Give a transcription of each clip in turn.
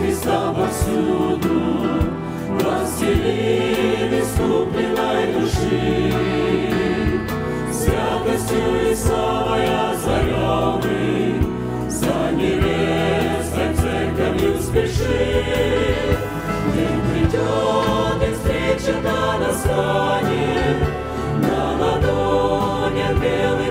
Христа повсюду, Расселили ступленной души. Святостью и славой озаренный, За невестой церковью спеши. День придет, и встреча да настанет, На ладони белых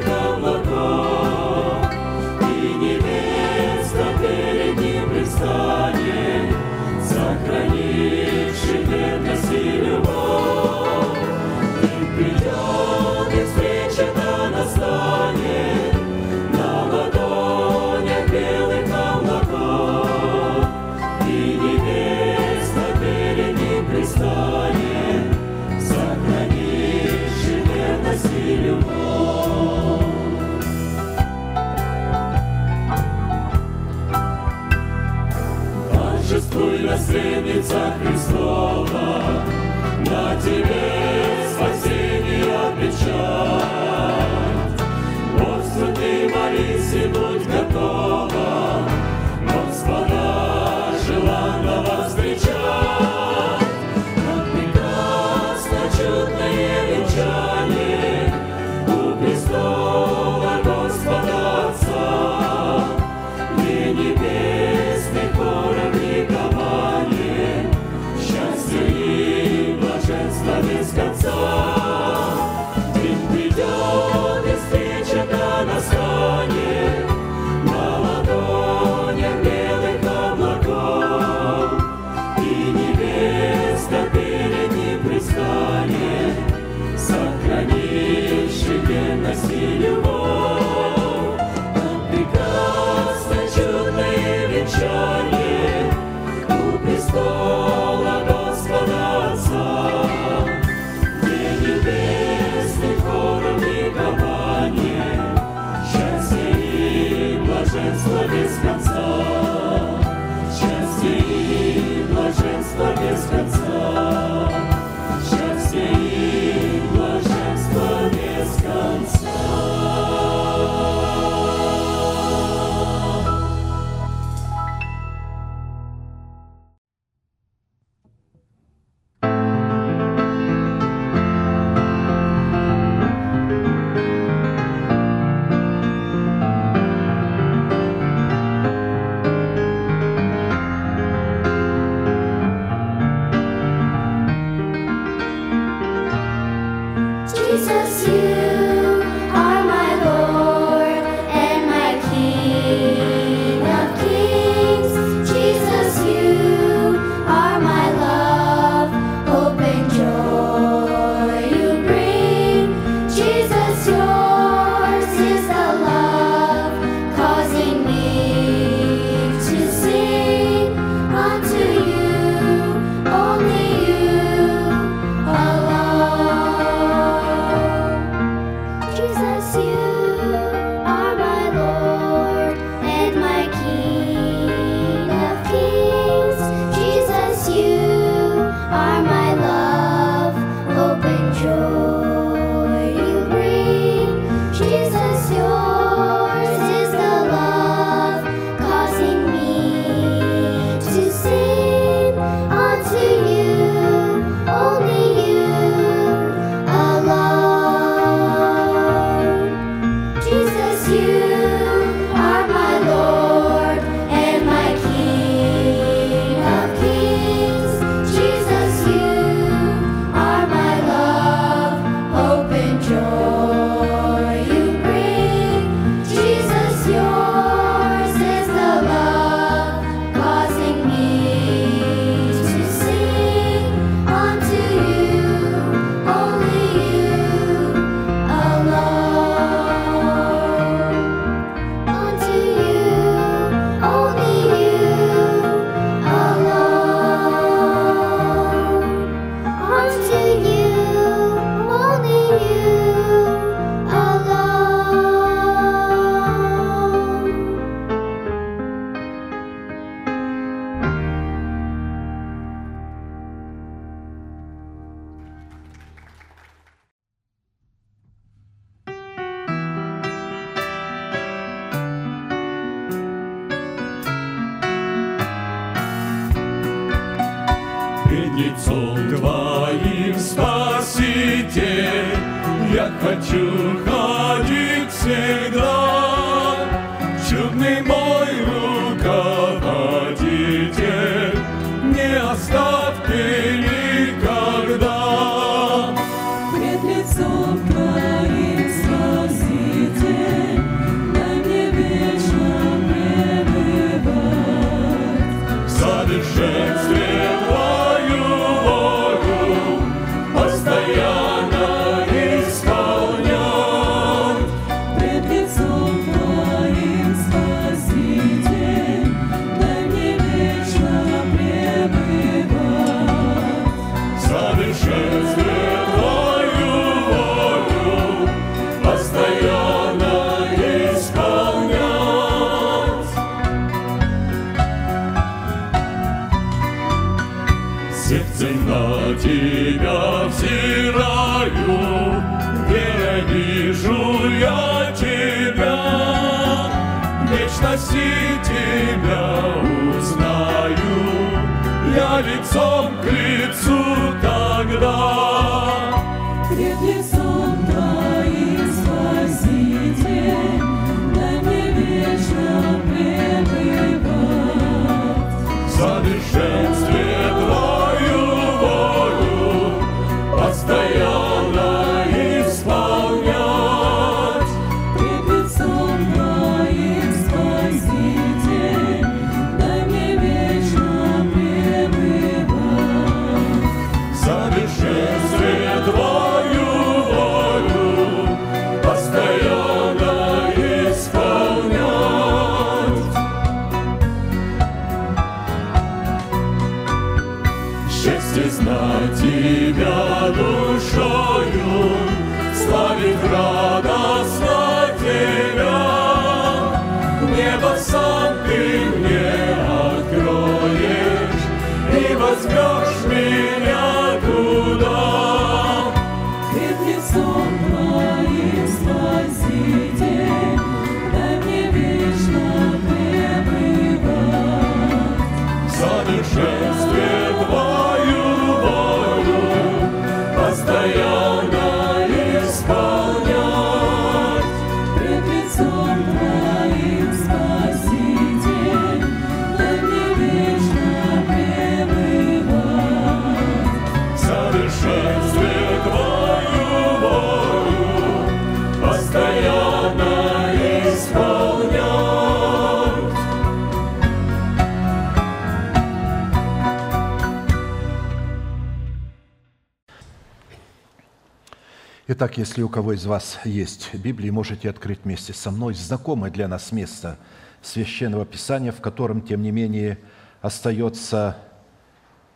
Итак, если у кого из вас есть Библия, можете открыть вместе со мной знакомое для нас место Священного Писания, в котором, тем не менее, остается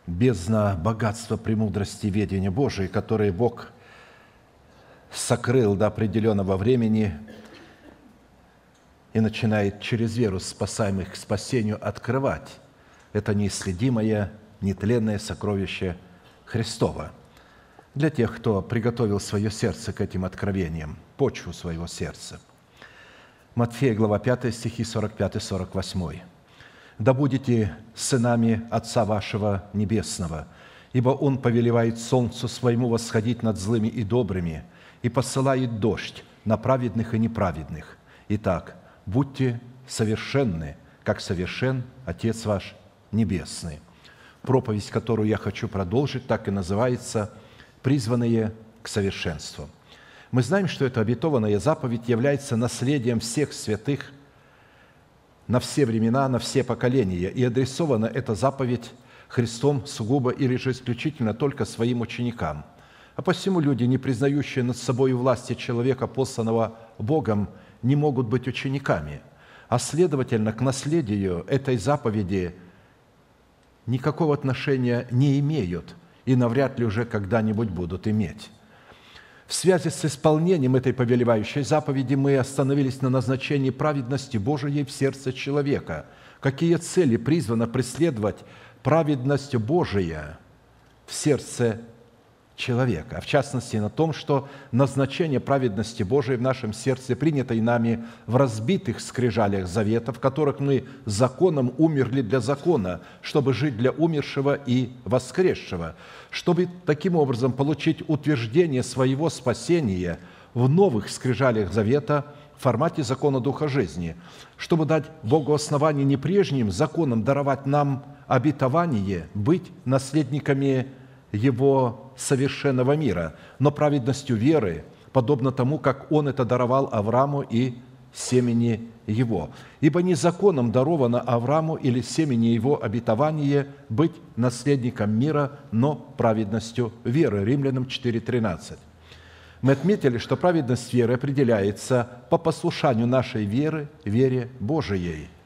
бездна богатства премудрости ведения Божией, которые Бог сокрыл до определенного времени и начинает через веру спасаемых к спасению открывать. Это неисследимое, нетленное сокровище Христова – для тех, кто приготовил свое сердце к этим откровениям, почву своего сердца. Матфея, глава 5, стихи 45-48. «Да будете сынами Отца вашего Небесного, ибо Он повелевает солнцу своему восходить над злыми и добрыми и посылает дождь на праведных и неправедных. Итак, будьте совершенны, как совершен Отец ваш Небесный». Проповедь, которую я хочу продолжить, так и называется – призванные к совершенству. Мы знаем, что эта обетованная заповедь является наследием всех святых на все времена, на все поколения. И адресована эта заповедь Христом сугубо или же исключительно только своим ученикам. А посему люди, не признающие над собой власти человека, посланного Богом, не могут быть учениками. А следовательно, к наследию этой заповеди никакого отношения не имеют – и навряд ли уже когда-нибудь будут иметь. В связи с исполнением этой повелевающей заповеди мы остановились на назначении праведности Божией в сердце человека. Какие цели призвано преследовать праведность Божия в сердце человека, а в частности на том, что назначение праведности Божией в нашем сердце, принятой нами в разбитых скрижалях завета, в которых мы законом умерли для закона, чтобы жить для умершего и воскресшего, чтобы таким образом получить утверждение своего спасения в новых скрижалях завета в формате закона Духа жизни, чтобы дать Богу основание не прежним законом даровать нам обетование быть наследниками его совершенного мира, но праведностью веры, подобно тому, как Он это даровал Аврааму и семени его. Ибо не законом даровано Аврааму или семени его обетование быть наследником мира, но праведностью веры. Римлянам 4.13. Мы отметили, что праведность веры определяется по послушанию нашей веры, вере Божией –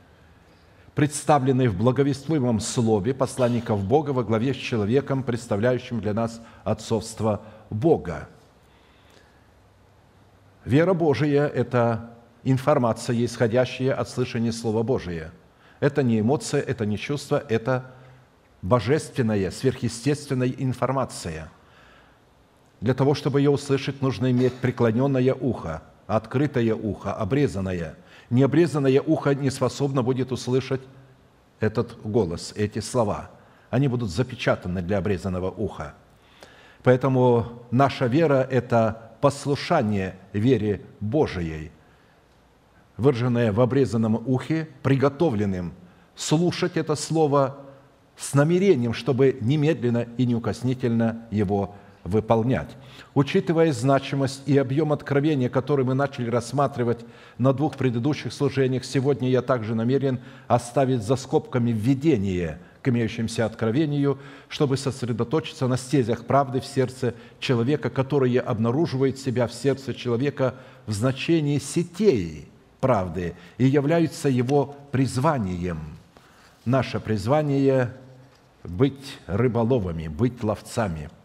представленной в благовествуемом слове посланников Бога во главе с человеком, представляющим для нас отцовство Бога. Вера Божия – это информация, исходящая от слышания Слова Божия. Это не эмоция, это не чувство, это божественная, сверхъестественная информация. Для того, чтобы ее услышать, нужно иметь преклоненное ухо, открытое ухо, обрезанное – необрезанное ухо не способно будет услышать этот голос, эти слова. Они будут запечатаны для обрезанного уха. Поэтому наша вера – это послушание вере Божией, выраженное в обрезанном ухе, приготовленным слушать это слово с намерением, чтобы немедленно и неукоснительно его выполнять. Учитывая значимость и объем откровения, который мы начали рассматривать на двух предыдущих служениях, сегодня я также намерен оставить за скобками введение к имеющимся откровению, чтобы сосредоточиться на стезях правды в сердце человека, которые обнаруживают себя в сердце человека в значении сетей правды и являются его призванием. Наше призвание – быть рыболовами, быть ловцами –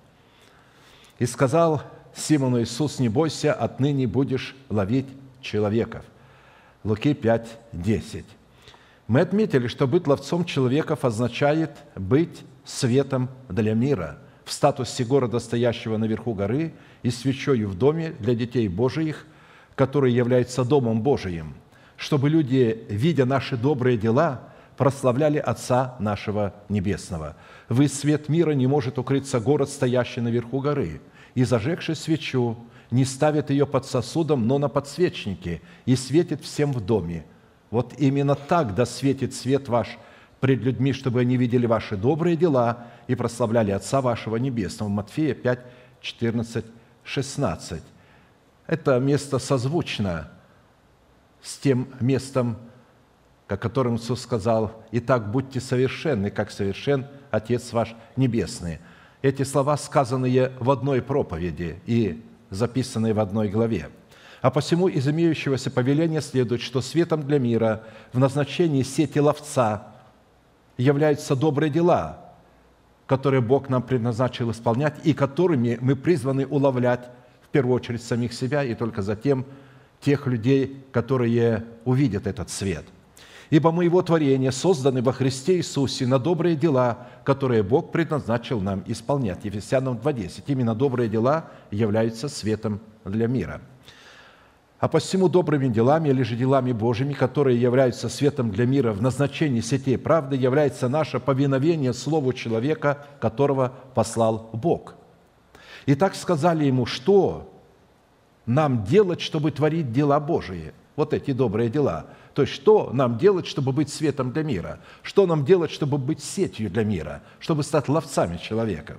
и сказал Симону Иисус, не бойся, отныне будешь ловить человеков. Луки 5, 10. Мы отметили, что быть ловцом человеков означает быть светом для мира в статусе города, стоящего наверху горы, и свечою в доме для детей Божиих, который является Домом Божиим, чтобы люди, видя наши добрые дела, прославляли Отца нашего Небесного. Вы свет мира не может укрыться город, стоящий наверху горы – и, зажегши свечу, не ставит ее под сосудом, но на подсвечнике, и светит всем в доме. Вот именно так да светит свет ваш пред людьми, чтобы они видели ваши добрые дела и прославляли Отца вашего Небесного». Матфея 5, 14, 16. Это место созвучно с тем местом, о котором Иисус сказал, «Итак, будьте совершенны, как совершен Отец ваш Небесный». Эти слова сказанные в одной проповеди и записанные в одной главе. А посему из имеющегося повеления следует, что светом для мира в назначении сети ловца являются добрые дела, которые Бог нам предназначил исполнять и которыми мы призваны уловлять в первую очередь самих себя и только затем тех людей, которые увидят этот свет – Ибо мы Его творение, созданы во Христе Иисусе на добрые дела, которые Бог предназначил нам исполнять. Ефесянам 2.10. Именно добрые дела являются светом для мира. А посему добрыми делами или же делами Божьими, которые являются светом для мира в назначении сетей правды, является наше повиновение Слову человека, которого послал Бог. И так сказали ему, что нам делать, чтобы творить дела Божии – вот эти добрые дела. То есть, что нам делать, чтобы быть светом для мира? Что нам делать, чтобы быть сетью для мира? Чтобы стать ловцами человека?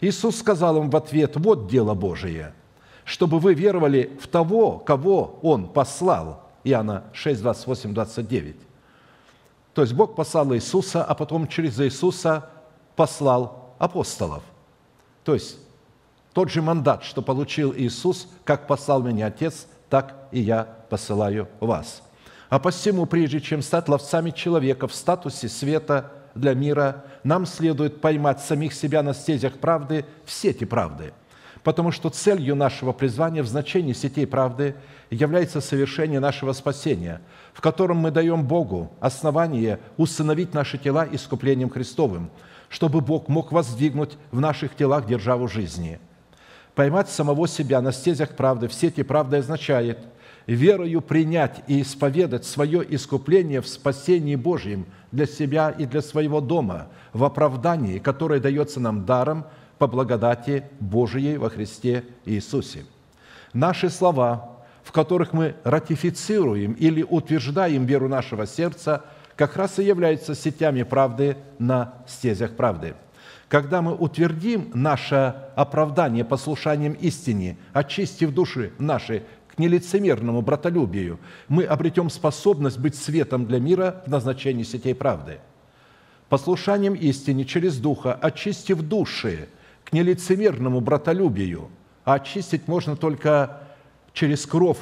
Иисус сказал им в ответ, вот дело Божие, чтобы вы веровали в того, кого Он послал. Иоанна 6, 28, 29. То есть Бог послал Иисуса, а потом через Иисуса послал апостолов. То есть тот же мандат, что получил Иисус, как послал меня Отец, так и я посылаю вас. А посему, прежде чем стать ловцами человека в статусе света для мира, нам следует поймать самих себя на стезях правды в сети правды, потому что целью нашего призвания в значении сетей правды является совершение нашего спасения, в котором мы даем Богу основание усыновить наши тела искуплением Христовым, чтобы Бог мог воздвигнуть в наших телах державу жизни. Поймать самого себя на стезях правды в сети правды означает верою принять и исповедать свое искупление в спасении Божьем для себя и для своего дома, в оправдании, которое дается нам даром по благодати Божией во Христе Иисусе. Наши слова, в которых мы ратифицируем или утверждаем веру нашего сердца, как раз и являются сетями правды на стезях правды. Когда мы утвердим наше оправдание послушанием истине, очистив души наши к нелицемерному братолюбию, мы обретем способность быть светом для мира в назначении сетей правды. Послушанием истине через Духа, очистив души к нелицемерному братолюбию, а очистить можно только через кровь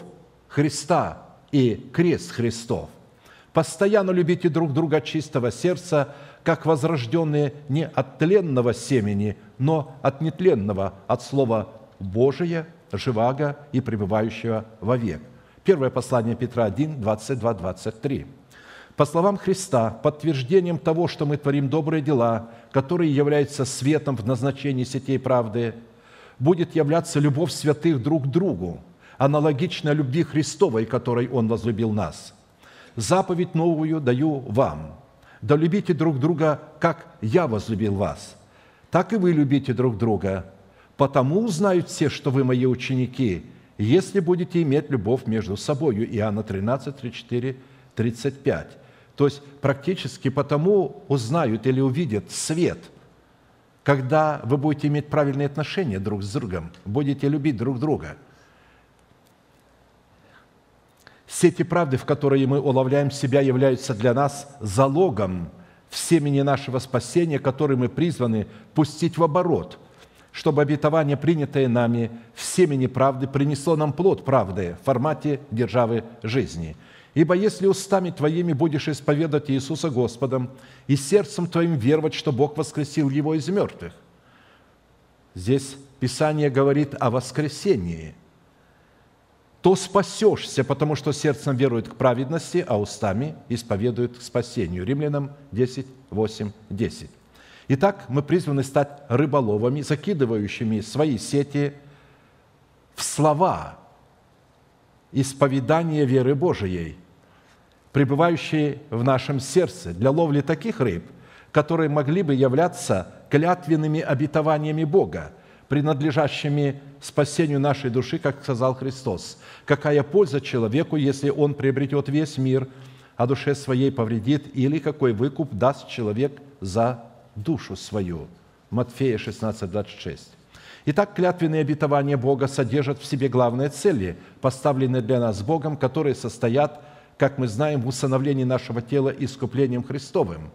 Христа и крест Христов. Постоянно любите друг друга чистого сердца, как возрожденные не от тленного семени, но от нетленного, от Слова Божия, живаго и пребывающего вовек. Первое послание Петра 1, 22, 23. По словам Христа, подтверждением того, что мы творим добрые дела, которые являются светом в назначении сетей правды, будет являться любовь святых друг к другу, аналогично любви Христовой, которой Он возлюбил нас. Заповедь новую даю вам. Да любите друг друга, как я возлюбил вас. Так и вы любите друг друга. Потому узнают все, что вы мои ученики, если будете иметь любовь между собою. Иоанна 13, 34, 35. То есть практически потому узнают или увидят свет, когда вы будете иметь правильные отношения друг с другом, будете любить друг друга. Сети правды, в которые мы уловляем себя, являются для нас залогом в семени нашего спасения, который мы призваны пустить в оборот, чтобы обетование, принятое нами в семени правды, принесло нам плод правды в формате державы жизни – Ибо если устами твоими будешь исповедать Иисуса Господом и сердцем твоим веровать, что Бог воскресил Его из мертвых, здесь Писание говорит о воскресении, то спасешься, потому что сердцем верует к праведности, а устами исповедует к спасению. Римлянам 10, 8, 10. Итак, мы призваны стать рыболовами, закидывающими свои сети в слова исповедания веры Божией, пребывающие в нашем сердце для ловли таких рыб, которые могли бы являться клятвенными обетованиями Бога, принадлежащими спасению нашей души, как сказал Христос. Какая польза человеку, если он приобретет весь мир, а душе своей повредит, или какой выкуп даст человек за душу свою? Матфея 16, 26. Итак, клятвенные обетования Бога содержат в себе главные цели, поставленные для нас Богом, которые состоят как мы знаем, в усыновлении нашего тела искуплением Христовым.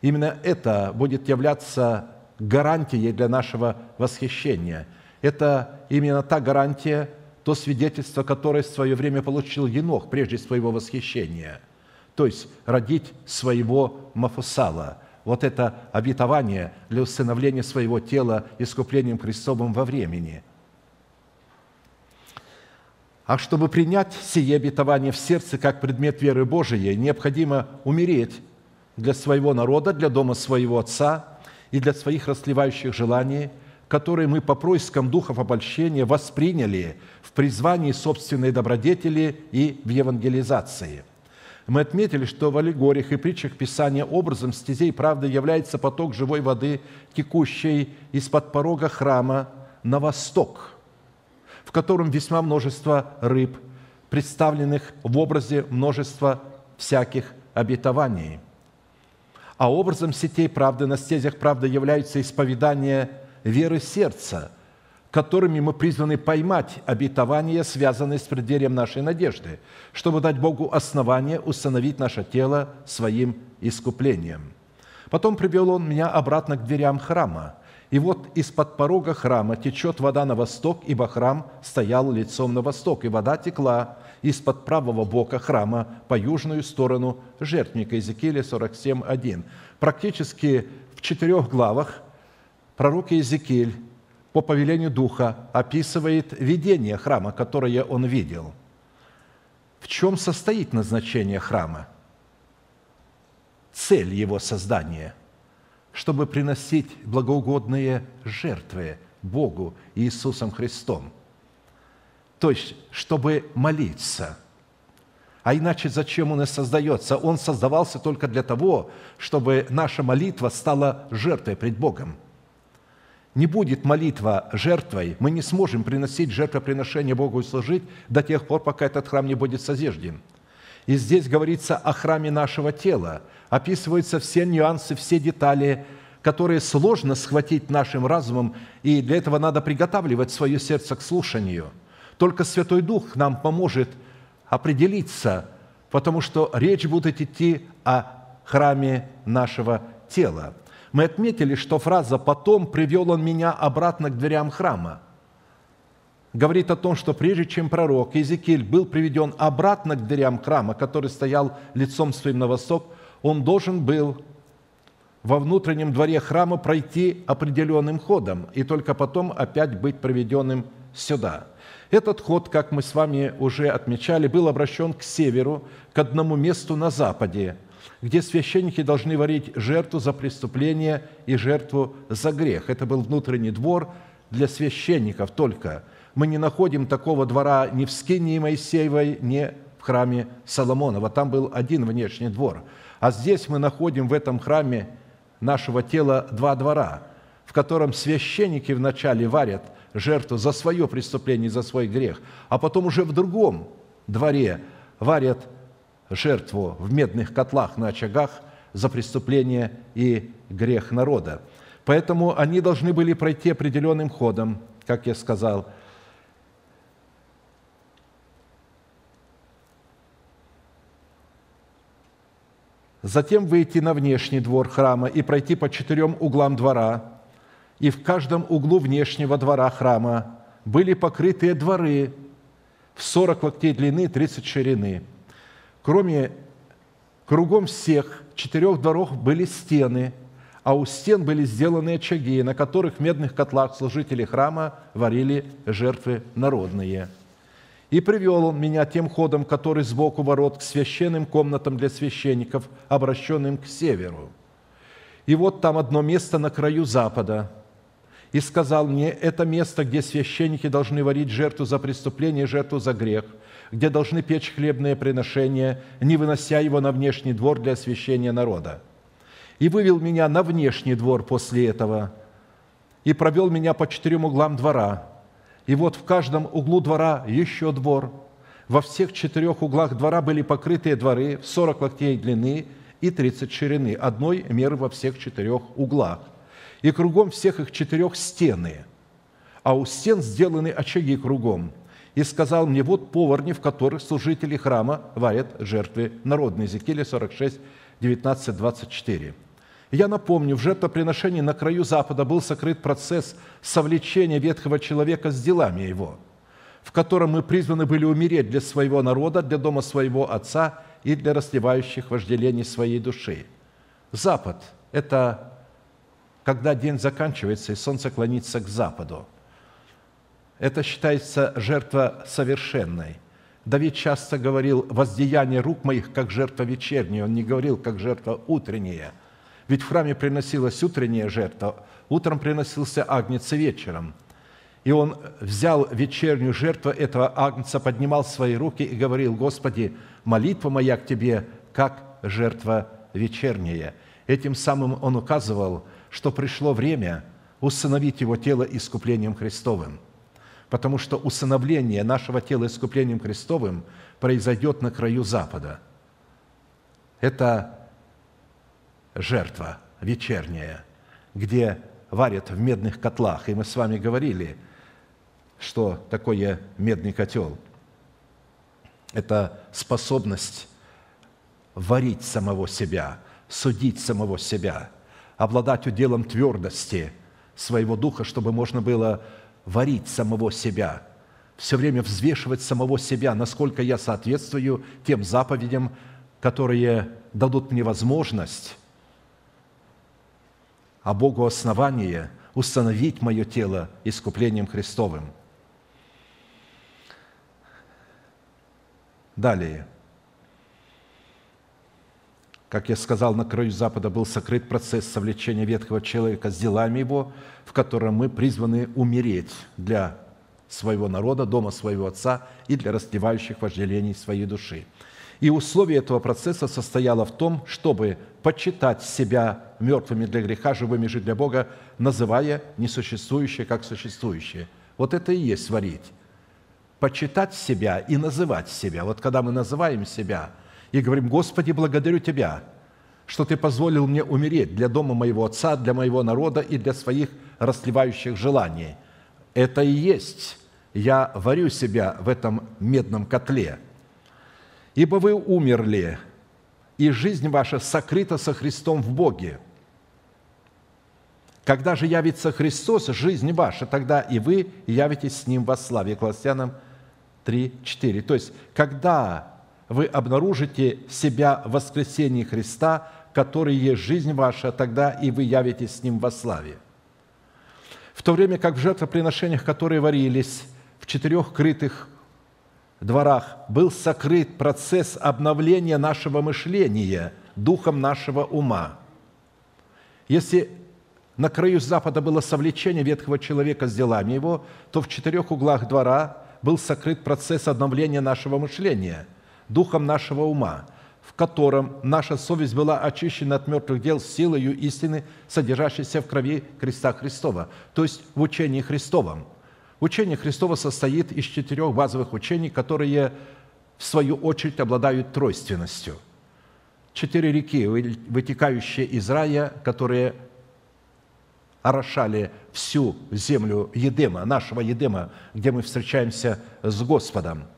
Именно это будет являться гарантией для нашего восхищения. Это именно та гарантия, то свидетельство, которое в свое время получил Енох прежде своего восхищения. То есть родить своего Мафусала. Вот это обетование для усыновления своего тела искуплением Христовым во времени – а чтобы принять сие обетование в сердце как предмет веры Божией, необходимо умереть для своего народа, для дома своего Отца и для своих расливающих желаний, которые мы по проискам духов обольщения восприняли в призвании собственной добродетели и в евангелизации. Мы отметили, что в аллегориях и притчах Писания образом стезей правды является поток живой воды, текущей из-под порога храма на восток – в котором весьма множество рыб, представленных в образе множества всяких обетований. А образом сетей правды на стезях правды являются исповедания веры сердца, которыми мы призваны поймать обетования, связанные с преддверием нашей надежды, чтобы дать Богу основание установить наше тело своим искуплением. Потом привел он меня обратно к дверям храма – и вот из-под порога храма течет вода на восток, ибо храм стоял лицом на восток, и вода текла из-под правого бока храма по южную сторону жертвника. Иезекииля 47.1. Практически в четырех главах пророк Иезекииль по повелению Духа описывает видение храма, которое он видел. В чем состоит назначение храма? Цель его создания – чтобы приносить благоугодные жертвы Богу Иисусом Христом. То есть, чтобы молиться. А иначе зачем Он и создается? Он создавался только для того, чтобы наша молитва стала жертвой пред Богом. Не будет молитва жертвой, мы не сможем приносить жертвоприношение Богу и служить до тех пор, пока этот храм не будет созижден. И здесь говорится о храме нашего тела, описываются все нюансы, все детали, которые сложно схватить нашим разумом, и для этого надо приготавливать свое сердце к слушанию. Только Святой Дух нам поможет определиться, потому что речь будет идти о храме нашего тела. Мы отметили, что фраза «потом привел он меня обратно к дверям храма» говорит о том, что прежде чем пророк Иезекииль был приведен обратно к дверям храма, который стоял лицом своим на восток, он должен был во внутреннем дворе храма пройти определенным ходом и только потом опять быть проведенным сюда. Этот ход, как мы с вами уже отмечали, был обращен к северу, к одному месту на западе, где священники должны варить жертву за преступление и жертву за грех. Это был внутренний двор для священников только – мы не находим такого двора ни в Скинии Моисеевой, ни в храме Соломонова. Там был один внешний двор. А здесь мы находим в этом храме нашего тела два двора, в котором священники вначале варят жертву за свое преступление, за свой грех, а потом уже в другом дворе варят жертву в медных котлах на очагах за преступление и грех народа. Поэтому они должны были пройти определенным ходом, как я сказал – затем выйти на внешний двор храма и пройти по четырем углам двора, и в каждом углу внешнего двора храма были покрытые дворы в 40 локтей длины, 30 ширины. Кроме кругом всех четырех дворов были стены, а у стен были сделаны очаги, на которых в медных котлах служители храма варили жертвы народные – и привел он меня тем ходом, который сбоку ворот, к священным комнатам для священников, обращенным к северу. И вот там одно место на краю запада. И сказал мне, это место, где священники должны варить жертву за преступление, жертву за грех, где должны печь хлебное приношение, не вынося его на внешний двор для освящения народа. И вывел меня на внешний двор после этого, и провел меня по четырем углам двора – и вот в каждом углу двора еще двор. Во всех четырех углах двора были покрытые дворы в 40 локтей длины и 30 ширины, одной меры во всех четырех углах. И кругом всех их четырех стены, а у стен сделаны очаги кругом. И сказал мне, вот поварни, в которых служители храма варят жертвы народные. Иезекииля 46, 19, 24. Я напомню, в жертвоприношении на краю Запада был сокрыт процесс совлечения ветхого человека с делами его, в котором мы призваны были умереть для своего народа, для дома своего отца и для расливающих вожделений своей души. Запад – это когда день заканчивается и солнце клонится к западу. Это считается жертва совершенной. Давид часто говорил «воздеяние рук моих, как жертва вечерняя». Он не говорил, как жертва утренняя – ведь в храме приносилась утренняя жертва, утром приносился агнец вечером. И он взял вечернюю жертву этого агнца, поднимал свои руки и говорил, «Господи, молитва моя к Тебе, как жертва вечерняя». Этим самым он указывал, что пришло время усыновить его тело искуплением Христовым. Потому что усыновление нашего тела искуплением Христовым произойдет на краю Запада. Это жертва вечерняя, где варят в медных котлах. И мы с вами говорили, что такое медный котел. Это способность варить самого себя, судить самого себя, обладать уделом твердости своего духа, чтобы можно было варить самого себя, все время взвешивать самого себя, насколько я соответствую тем заповедям, которые дадут мне возможность а Богу основание установить мое тело искуплением Христовым. Далее. Как я сказал, на краю Запада был сокрыт процесс совлечения ветхого человека с делами его, в котором мы призваны умереть для своего народа, дома своего отца и для растлевающих вожделений своей души. И условие этого процесса состояло в том, чтобы почитать себя мертвыми для греха, живыми же для Бога, называя несуществующее как существующее. Вот это и есть сварить. Почитать себя и называть себя. Вот когда мы называем себя – и говорим, Господи, благодарю Тебя, что Ты позволил мне умереть для дома моего отца, для моего народа и для своих расливающих желаний. Это и есть я варю себя в этом медном котле. Ибо вы умерли, и жизнь ваша сокрыта со Христом в Боге. Когда же явится Христос, жизнь ваша, тогда и вы явитесь с Ним во славе. Колоссянам 3, 4. То есть, когда вы обнаружите себя в воскресении Христа, который есть жизнь ваша, тогда и вы явитесь с Ним во славе. В то время как в жертвоприношениях, которые варились в четырех крытых дворах, был сокрыт процесс обновления нашего мышления духом нашего ума. Если на краю Запада было совлечение ветхого человека с делами его, то в четырех углах двора был сокрыт процесс обновления нашего мышления – духом нашего ума, в котором наша совесть была очищена от мертвых дел силою истины, содержащейся в крови креста Христова, то есть в учении Христовом. Учение Христово состоит из четырех базовых учений, которые, в свою очередь, обладают тройственностью. Четыре реки, вытекающие из рая, которые орошали всю землю Едема, нашего Едема, где мы встречаемся с Господом –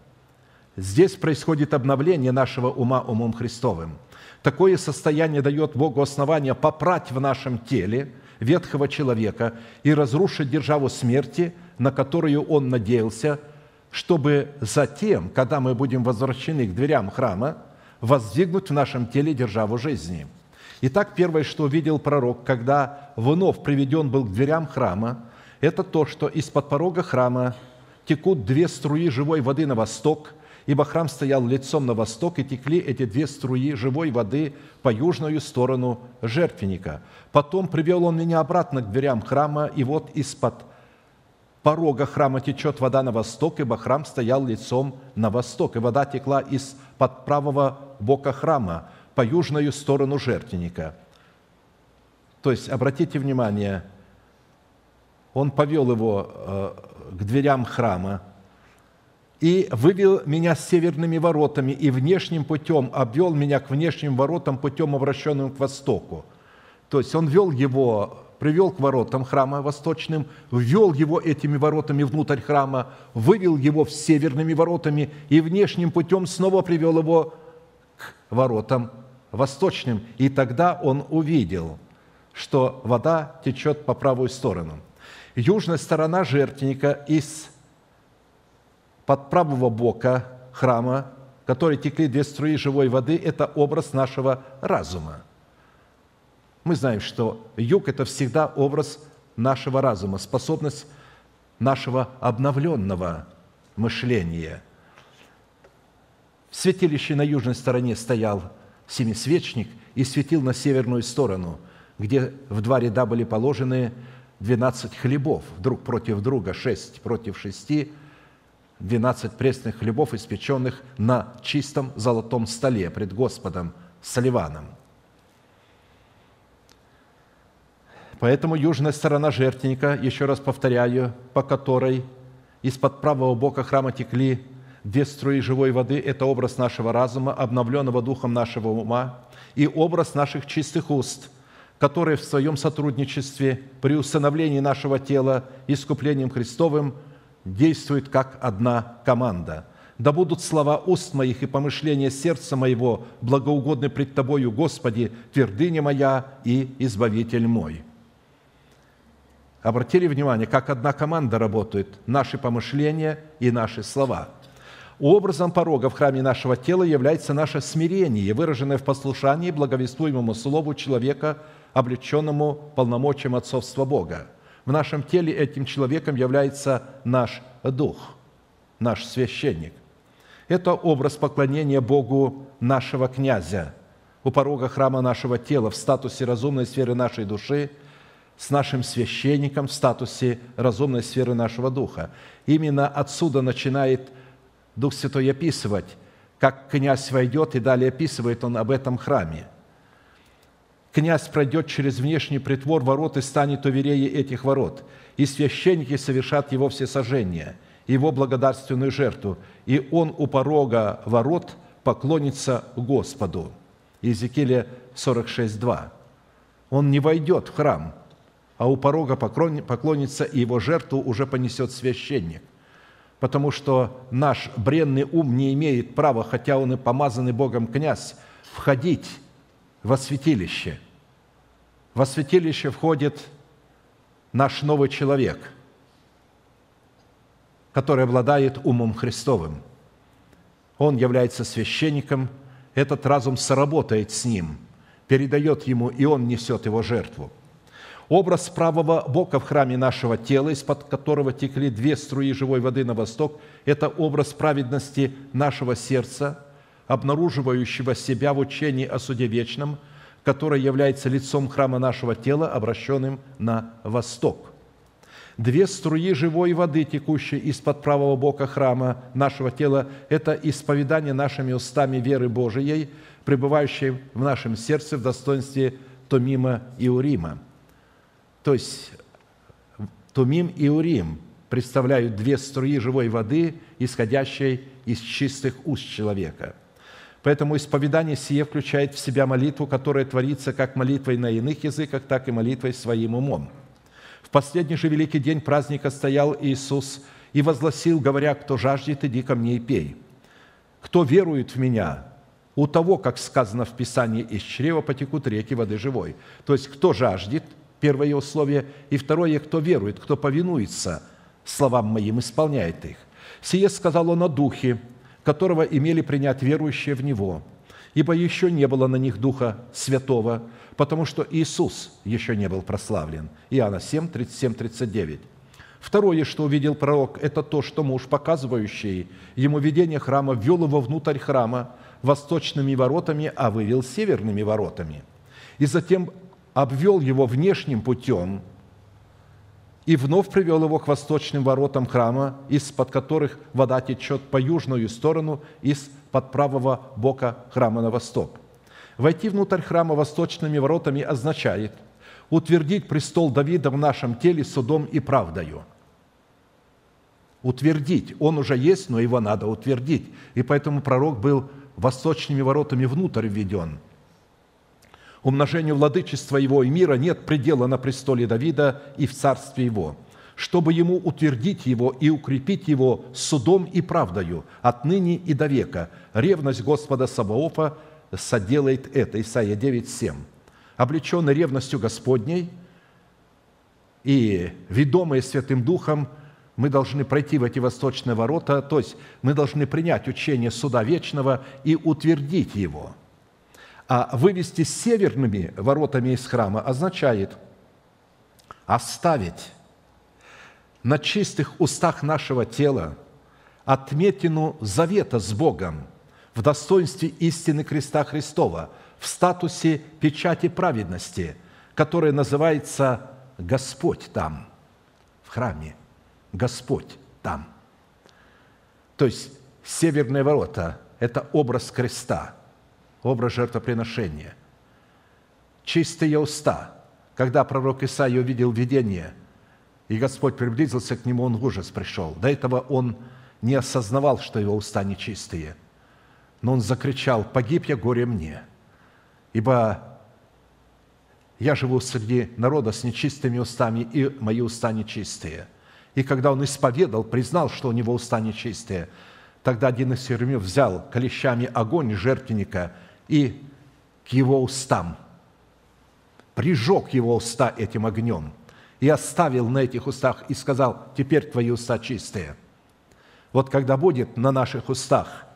Здесь происходит обновление нашего ума умом Христовым. Такое состояние дает Богу основание попрать в нашем теле ветхого человека и разрушить державу смерти, на которую он надеялся, чтобы затем, когда мы будем возвращены к дверям храма, воздвигнуть в нашем теле державу жизни. Итак, первое, что увидел пророк, когда вновь приведен был к дверям храма, это то, что из-под порога храма текут две струи живой воды на восток – ибо храм стоял лицом на восток, и текли эти две струи живой воды по южную сторону жертвенника. Потом привел он меня обратно к дверям храма, и вот из-под порога храма течет вода на восток, ибо храм стоял лицом на восток, и вода текла из-под правого бока храма по южную сторону жертвенника. То есть, обратите внимание, он повел его э, к дверям храма, и вывел меня с северными воротами, и внешним путем обвел меня к внешним воротам, путем, обращенным к востоку. То есть он вел его, привел к воротам храма восточным, ввел его этими воротами внутрь храма, вывел его в северными воротами и внешним путем снова привел его к воротам восточным. И тогда он увидел, что вода течет по правую сторону. Южная сторона жертвенника из под правого бока храма, который текли две струи живой воды, это образ нашего разума. Мы знаем, что юг – это всегда образ нашего разума, способность нашего обновленного мышления. В святилище на южной стороне стоял семисвечник и светил на северную сторону, где в два ряда были положены 12 хлебов, друг против друга, шесть против шести – 12 пресных хлебов, испеченных на чистом золотом столе пред Господом с Ливаном. Поэтому южная сторона жертвенника, еще раз повторяю, по которой из-под правого бока храма текли две струи живой воды – это образ нашего разума, обновленного духом нашего ума, и образ наших чистых уст, которые в своем сотрудничестве при установлении нашего тела искуплением Христовым – действует как одна команда. Да будут слова уст моих и помышления сердца моего благоугодны пред Тобою, Господи, твердыня моя и избавитель мой». Обратили внимание, как одна команда работает, наши помышления и наши слова. Образом порога в храме нашего тела является наше смирение, выраженное в послушании благовествуемому слову человека, облеченному полномочием отцовства Бога – в нашем теле этим человеком является наш дух, наш священник. Это образ поклонения Богу нашего князя, у порога храма нашего тела в статусе разумной сферы нашей души с нашим священником в статусе разумной сферы нашего духа. Именно отсюда начинает Дух Святой описывать, как князь войдет, и далее описывает он об этом храме. Князь пройдет через внешний притвор ворот и станет у вереи этих ворот, и священники совершат его всесожжение, его благодарственную жертву, и он у порога ворот поклонится Господу. Иезекииля 46.2. Он не войдет в храм, а у порога поклонится, и его жертву уже понесет священник. Потому что наш бренный ум не имеет права, хотя он и помазанный Богом князь, входить во святилище. Во святилище входит наш новый человек, который обладает умом Христовым. Он является священником, этот разум сработает с ним, передает ему, и он несет его жертву. Образ правого бока в храме нашего тела, из-под которого текли две струи живой воды на восток, это образ праведности нашего сердца, обнаруживающего себя в учении о суде вечном, которое является лицом храма нашего тела, обращенным на восток. Две струи живой воды, текущие из-под правого бока храма нашего тела, это исповедание нашими устами веры Божией, пребывающей в нашем сердце в достоинстве Томима и Урима – то есть Тумим и Урим представляют две струи живой воды, исходящей из чистых уст человека. Поэтому исповедание сие включает в себя молитву, которая творится как молитвой на иных языках, так и молитвой своим умом. В последний же великий день праздника стоял Иисус и возгласил, говоря, «Кто жаждет, иди ко мне и пей. Кто верует в Меня, у того, как сказано в Писании, из чрева потекут реки воды живой». То есть, кто жаждет – Первое условие. И второе, кто верует, кто повинуется словам моим, исполняет их. Сие сказал он о Духе, которого имели принять верующие в Него, ибо еще не было на них Духа Святого, потому что Иисус еще не был прославлен. Иоанна 7, 37, 39. Второе, что увидел пророк, это то, что муж, показывающий ему видение храма, ввел его внутрь храма восточными воротами, а вывел северными воротами. И затем обвел его внешним путем и вновь привел его к восточным воротам храма, из-под которых вода течет по южную сторону, из-под правого бока храма на восток. Войти внутрь храма восточными воротами означает утвердить престол Давида в нашем теле судом и правдою. Утвердить. Он уже есть, но его надо утвердить. И поэтому пророк был восточными воротами внутрь введен – Умножению владычества его и мира нет предела на престоле Давида и в царстве его, чтобы ему утвердить его и укрепить его судом и правдою отныне и до века. Ревность Господа Саваофа соделает это. Исайя 9, 7. Облеченный ревностью Господней и ведомые Святым Духом, мы должны пройти в эти восточные ворота, то есть мы должны принять учение суда вечного и утвердить его – а вывести северными воротами из храма означает оставить на чистых устах нашего тела отметину завета с Богом в достоинстве истины креста Христова, в статусе печати праведности, которая называется Господь там, в храме. Господь там. То есть северные ворота – это образ креста – образ жертвоприношения. Чистые уста. Когда пророк Исаия увидел видение, и Господь приблизился к нему, он в ужас пришел. До этого он не осознавал, что его уста нечистые. Но он закричал, «Погиб я, горе мне, ибо я живу среди народа с нечистыми устами, и мои уста нечистые». И когда он исповедал, признал, что у него уста нечистые, тогда один из севермив взял клещами огонь жертвенника – и к его устам, прижег его уста этим огнем и оставил на этих устах и сказал, теперь твои уста чистые. Вот когда будет на наших устах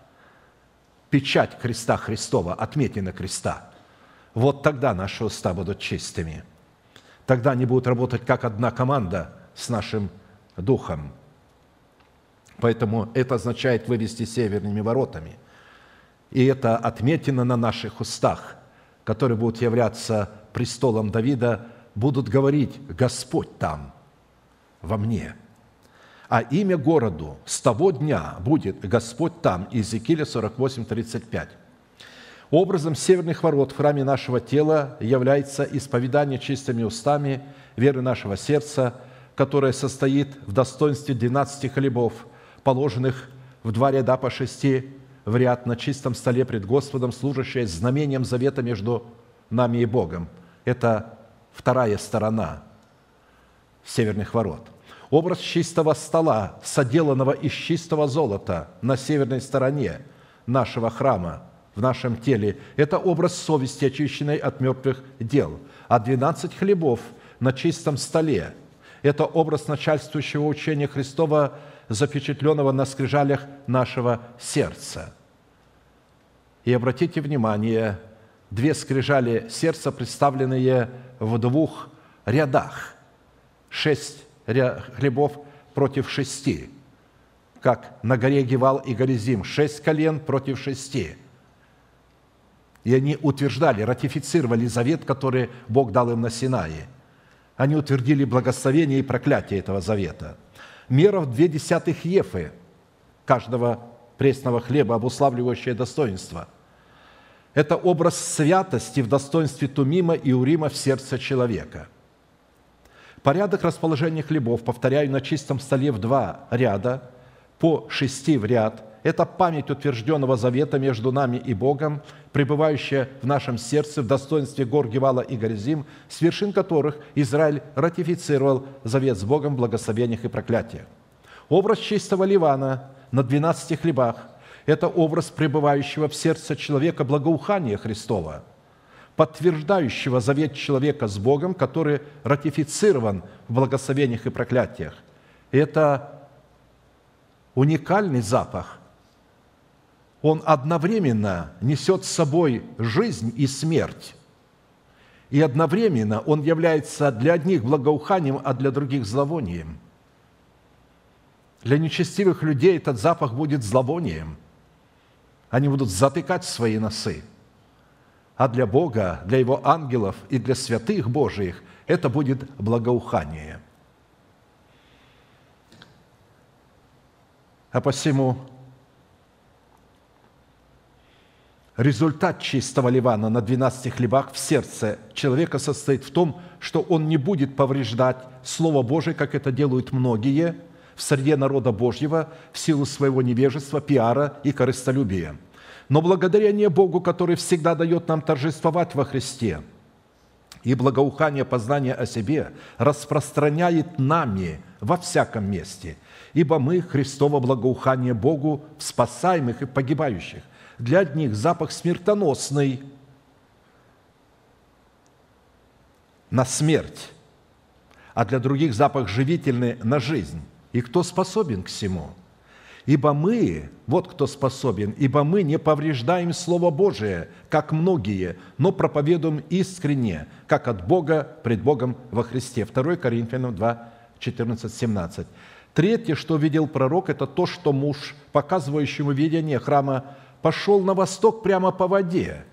печать креста Христова, отметина креста, вот тогда наши уста будут чистыми. Тогда они будут работать как одна команда с нашим духом. Поэтому это означает вывести северными воротами – и это отметина на наших устах, которые будут являться престолом Давида, будут говорить «Господь там, во мне». А имя городу с того дня будет «Господь там» Иезекииля 48, 35. Образом северных ворот в храме нашего тела является исповедание чистыми устами веры нашего сердца, которое состоит в достоинстве 12 хлебов, положенных в два ряда по шести в ряд на чистом столе пред Господом, служащее знамением завета между нами и Богом. Это вторая сторона северных ворот. Образ чистого стола, соделанного из чистого золота на северной стороне нашего храма, в нашем теле, это образ совести, очищенной от мертвых дел. А 12 хлебов на чистом столе – это образ начальствующего учения Христова, запечатленного на скрижалях нашего сердца. И обратите внимание, две скрижали сердца, представленные в двух рядах. Шесть хлебов против шести, как на горе Гевал и Горизим. Шесть колен против шести. И они утверждали, ратифицировали завет, который Бог дал им на Синае. Они утвердили благословение и проклятие этого завета. Мера в две десятых ефы каждого пресного хлеба, обуславливающее достоинство. Это образ святости в достоинстве Тумима и Урима в сердце человека. Порядок расположения хлебов, повторяю, на чистом столе в два ряда, по шести в ряд – это память утвержденного завета между нами и Богом, пребывающая в нашем сердце в достоинстве гор Гевала и Горизим, с вершин которых Израиль ратифицировал завет с Богом в благословениях и проклятиях. Образ чистого Ливана на двенадцати хлебах – это образ пребывающего в сердце человека благоухания Христова, подтверждающего завет человека с Богом, который ратифицирован в благословениях и проклятиях. Это уникальный запах, он одновременно несет с собой жизнь и смерть. И одновременно он является для одних благоуханием, а для других зловонием. Для нечестивых людей этот запах будет зловонием. Они будут затыкать свои носы. А для Бога, для Его ангелов и для святых Божиих это будет благоухание. А посему Результат чистого ливана на 12 хлебах в сердце человека состоит в том, что он не будет повреждать Слово Божие, как это делают многие в среде народа Божьего в силу своего невежества, пиара и корыстолюбия. Но благодарение Богу, который всегда дает нам торжествовать во Христе, и благоухание познания о себе распространяет нами во всяком месте, ибо мы Христово благоухание Богу в спасаемых и погибающих для одних запах смертоносный на смерть, а для других запах живительный на жизнь. И кто способен к всему? Ибо мы, вот кто способен, ибо мы не повреждаем Слово Божие, как многие, но проповедуем искренне, как от Бога пред Богом во Христе. 2 Коринфянам 2, 14, 17. Третье, что видел пророк, это то, что муж, показывающему видение храма, пошел на восток прямо по воде,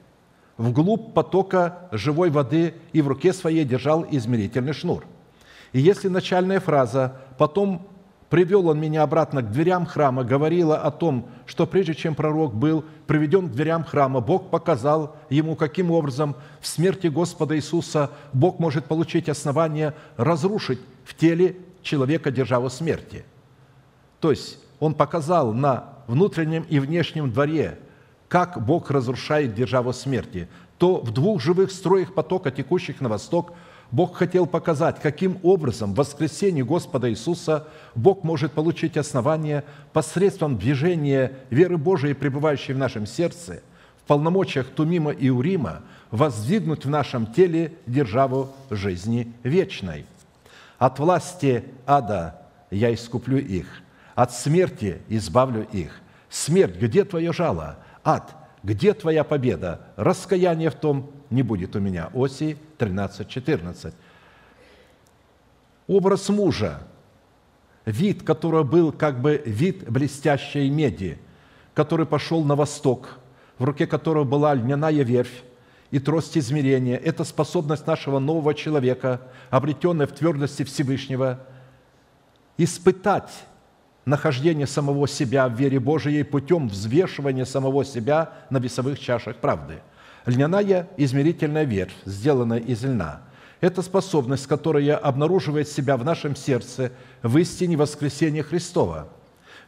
вглубь потока живой воды и в руке своей держал измерительный шнур. И если начальная фраза «потом привел он меня обратно к дверям храма» говорила о том, что прежде чем пророк был приведен к дверям храма, Бог показал ему, каким образом в смерти Господа Иисуса Бог может получить основание разрушить в теле человека державу смерти. То есть Он показал на внутреннем и внешнем дворе, как Бог разрушает державу смерти, то в двух живых строях потока, текущих на восток, Бог хотел показать, каким образом в воскресении Господа Иисуса Бог может получить основание посредством движения веры Божией, пребывающей в нашем сердце, в полномочиях Тумима и Урима, воздвигнуть в нашем теле державу жизни вечной. От власти ада я искуплю их – от смерти избавлю их. Смерть, где твое жало? Ад, где твоя победа? Раскаяния в том не будет у меня. Оси 13, 14. Образ мужа, вид которого был как бы вид блестящей меди, который пошел на восток, в руке которого была льняная верфь, и трость измерения – это способность нашего нового человека, обретенная в твердости Всевышнего, испытать нахождение самого себя в вере Божией путем взвешивания самого себя на весовых чашах правды. Льняная измерительная верь, сделанная из льна – это способность, которая обнаруживает себя в нашем сердце в истине воскресения Христова,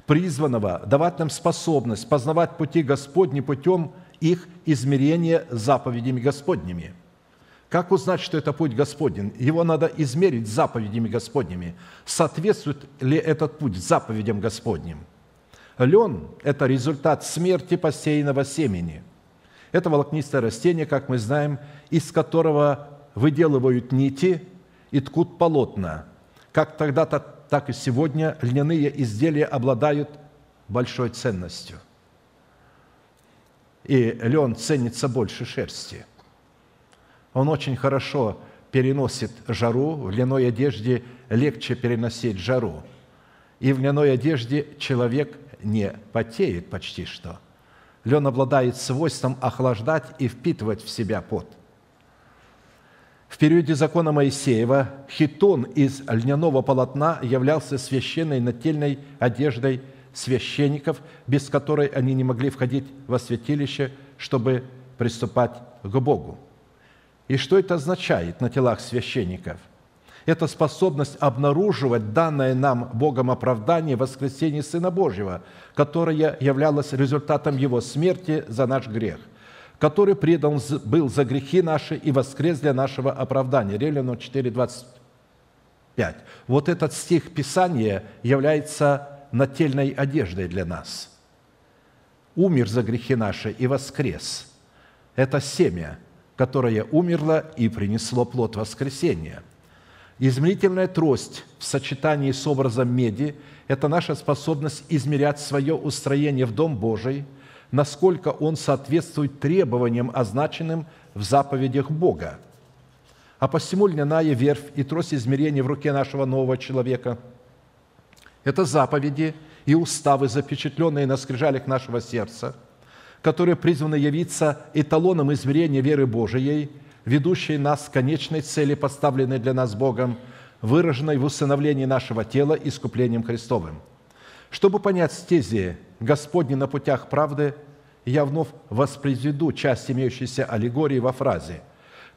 призванного давать нам способность познавать пути Господни путем их измерения заповедями Господними. Как узнать, что это путь Господень? Его надо измерить заповедями Господними. Соответствует ли этот путь заповедям Господним? Лен – это результат смерти посеянного семени. Это волокнистое растение, как мы знаем, из которого выделывают нити и ткут полотна. Как тогда-то, так и сегодня льняные изделия обладают большой ценностью – и лен ценится больше шерсти. Он очень хорошо переносит жару, в льняной одежде легче переносить жару. И в льняной одежде человек не потеет почти что. Лен обладает свойством охлаждать и впитывать в себя пот. В периоде закона Моисеева хитон из льняного полотна являлся священной нательной одеждой священников, без которой они не могли входить во святилище, чтобы приступать к Богу. И что это означает на телах священников? Это способность обнаруживать данное нам Богом оправдание воскресения Сына Божьего, которое являлось результатом Его смерти за наш грех, который предан был за грехи наши и воскрес для нашего оправдания. Римлянам 4, 25. Вот этот стих Писания является нательной одеждой для нас. Умер за грехи наши и воскрес. Это семя, которое умерло и принесло плод воскресения. Измерительная трость в сочетании с образом меди – это наша способность измерять свое устроение в Дом Божий, насколько он соответствует требованиям, означенным в заповедях Бога. А посему льняная верфь и трость измерения в руке нашего нового человека – это заповеди и уставы, запечатленные на скрижалях нашего сердца, которые призваны явиться эталоном измерения веры Божией, ведущей нас к конечной цели, поставленной для нас Богом, выраженной в усыновлении нашего тела искуплением Христовым. Чтобы понять стези Господни на путях правды, я вновь воспроизведу часть имеющейся аллегории во фразе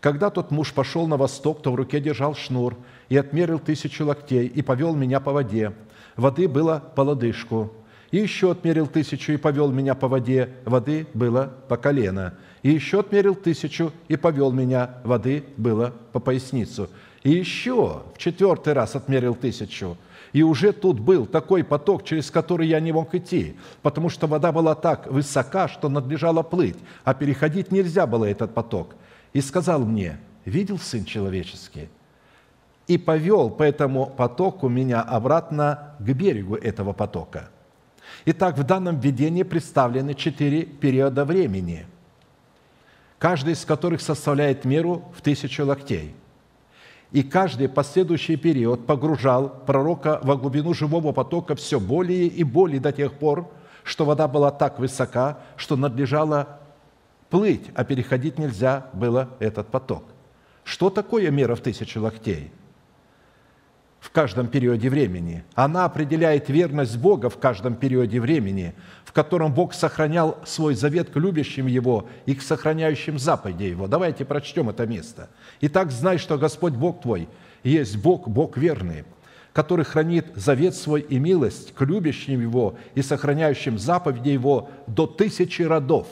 «Когда тот муж пошел на восток, то в руке держал шнур и отмерил тысячу локтей и повел меня по воде, воды было по лодыжку. И еще отмерил тысячу и повел меня по воде, воды было по колено. И еще отмерил тысячу и повел меня, воды было по поясницу. И еще в четвертый раз отмерил тысячу. И уже тут был такой поток, через который я не мог идти, потому что вода была так высока, что надлежало плыть, а переходить нельзя было этот поток. И сказал мне, видел Сын Человеческий, и повел по этому потоку меня обратно к берегу этого потока. Итак, в данном видении представлены четыре периода времени, каждый из которых составляет меру в тысячу локтей. И каждый последующий период погружал пророка во глубину живого потока все более и более до тех пор, что вода была так высока, что надлежало плыть, а переходить нельзя было этот поток. Что такое мера в тысячу локтей – в каждом периоде времени. Она определяет верность Бога в каждом периоде времени, в котором Бог сохранял свой завет к любящим Его и к сохраняющим заповеди Его. Давайте прочтем это место. «Итак, знай, что Господь Бог твой есть Бог, Бог верный, который хранит завет свой и милость к любящим Его и сохраняющим заповеди Его до тысячи родов,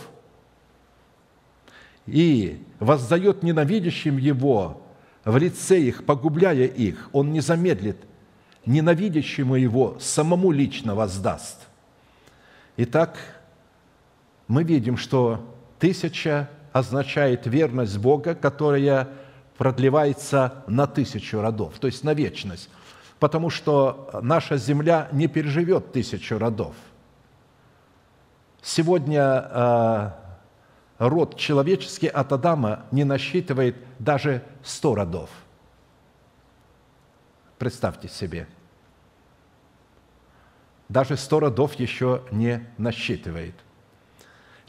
и воздает ненавидящим Его в лице их, погубляя их, он не замедлит, ненавидящему его самому лично воздаст. Итак, мы видим, что тысяча означает верность Бога, которая продлевается на тысячу родов, то есть на вечность, потому что наша земля не переживет тысячу родов. Сегодня а, род человеческий от Адама не насчитывает даже сто родов. Представьте себе. Даже сто родов еще не насчитывает.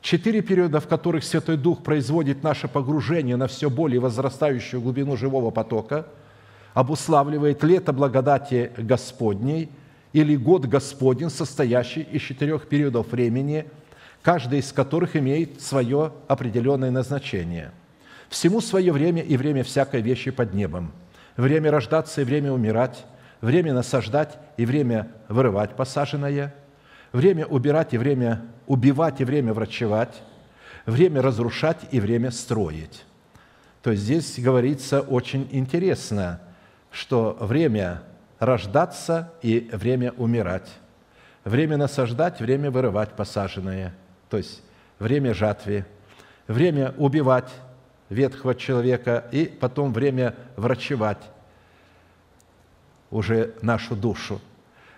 Четыре периода, в которых Святой Дух производит наше погружение на все более возрастающую глубину живого потока, обуславливает лето благодати Господней или год Господень, состоящий из четырех периодов времени, каждый из которых имеет свое определенное назначение. Всему свое время и время всякой вещи под небом. Время рождаться и время умирать, время насаждать и время вырывать посаженное, время убирать и время убивать и время врачевать, время разрушать и время строить. То есть здесь говорится очень интересно, что время рождаться и время умирать, время насаждать, время вырывать посаженное, то есть время жатвы, время убивать ветхого человека и потом время врачевать уже нашу душу,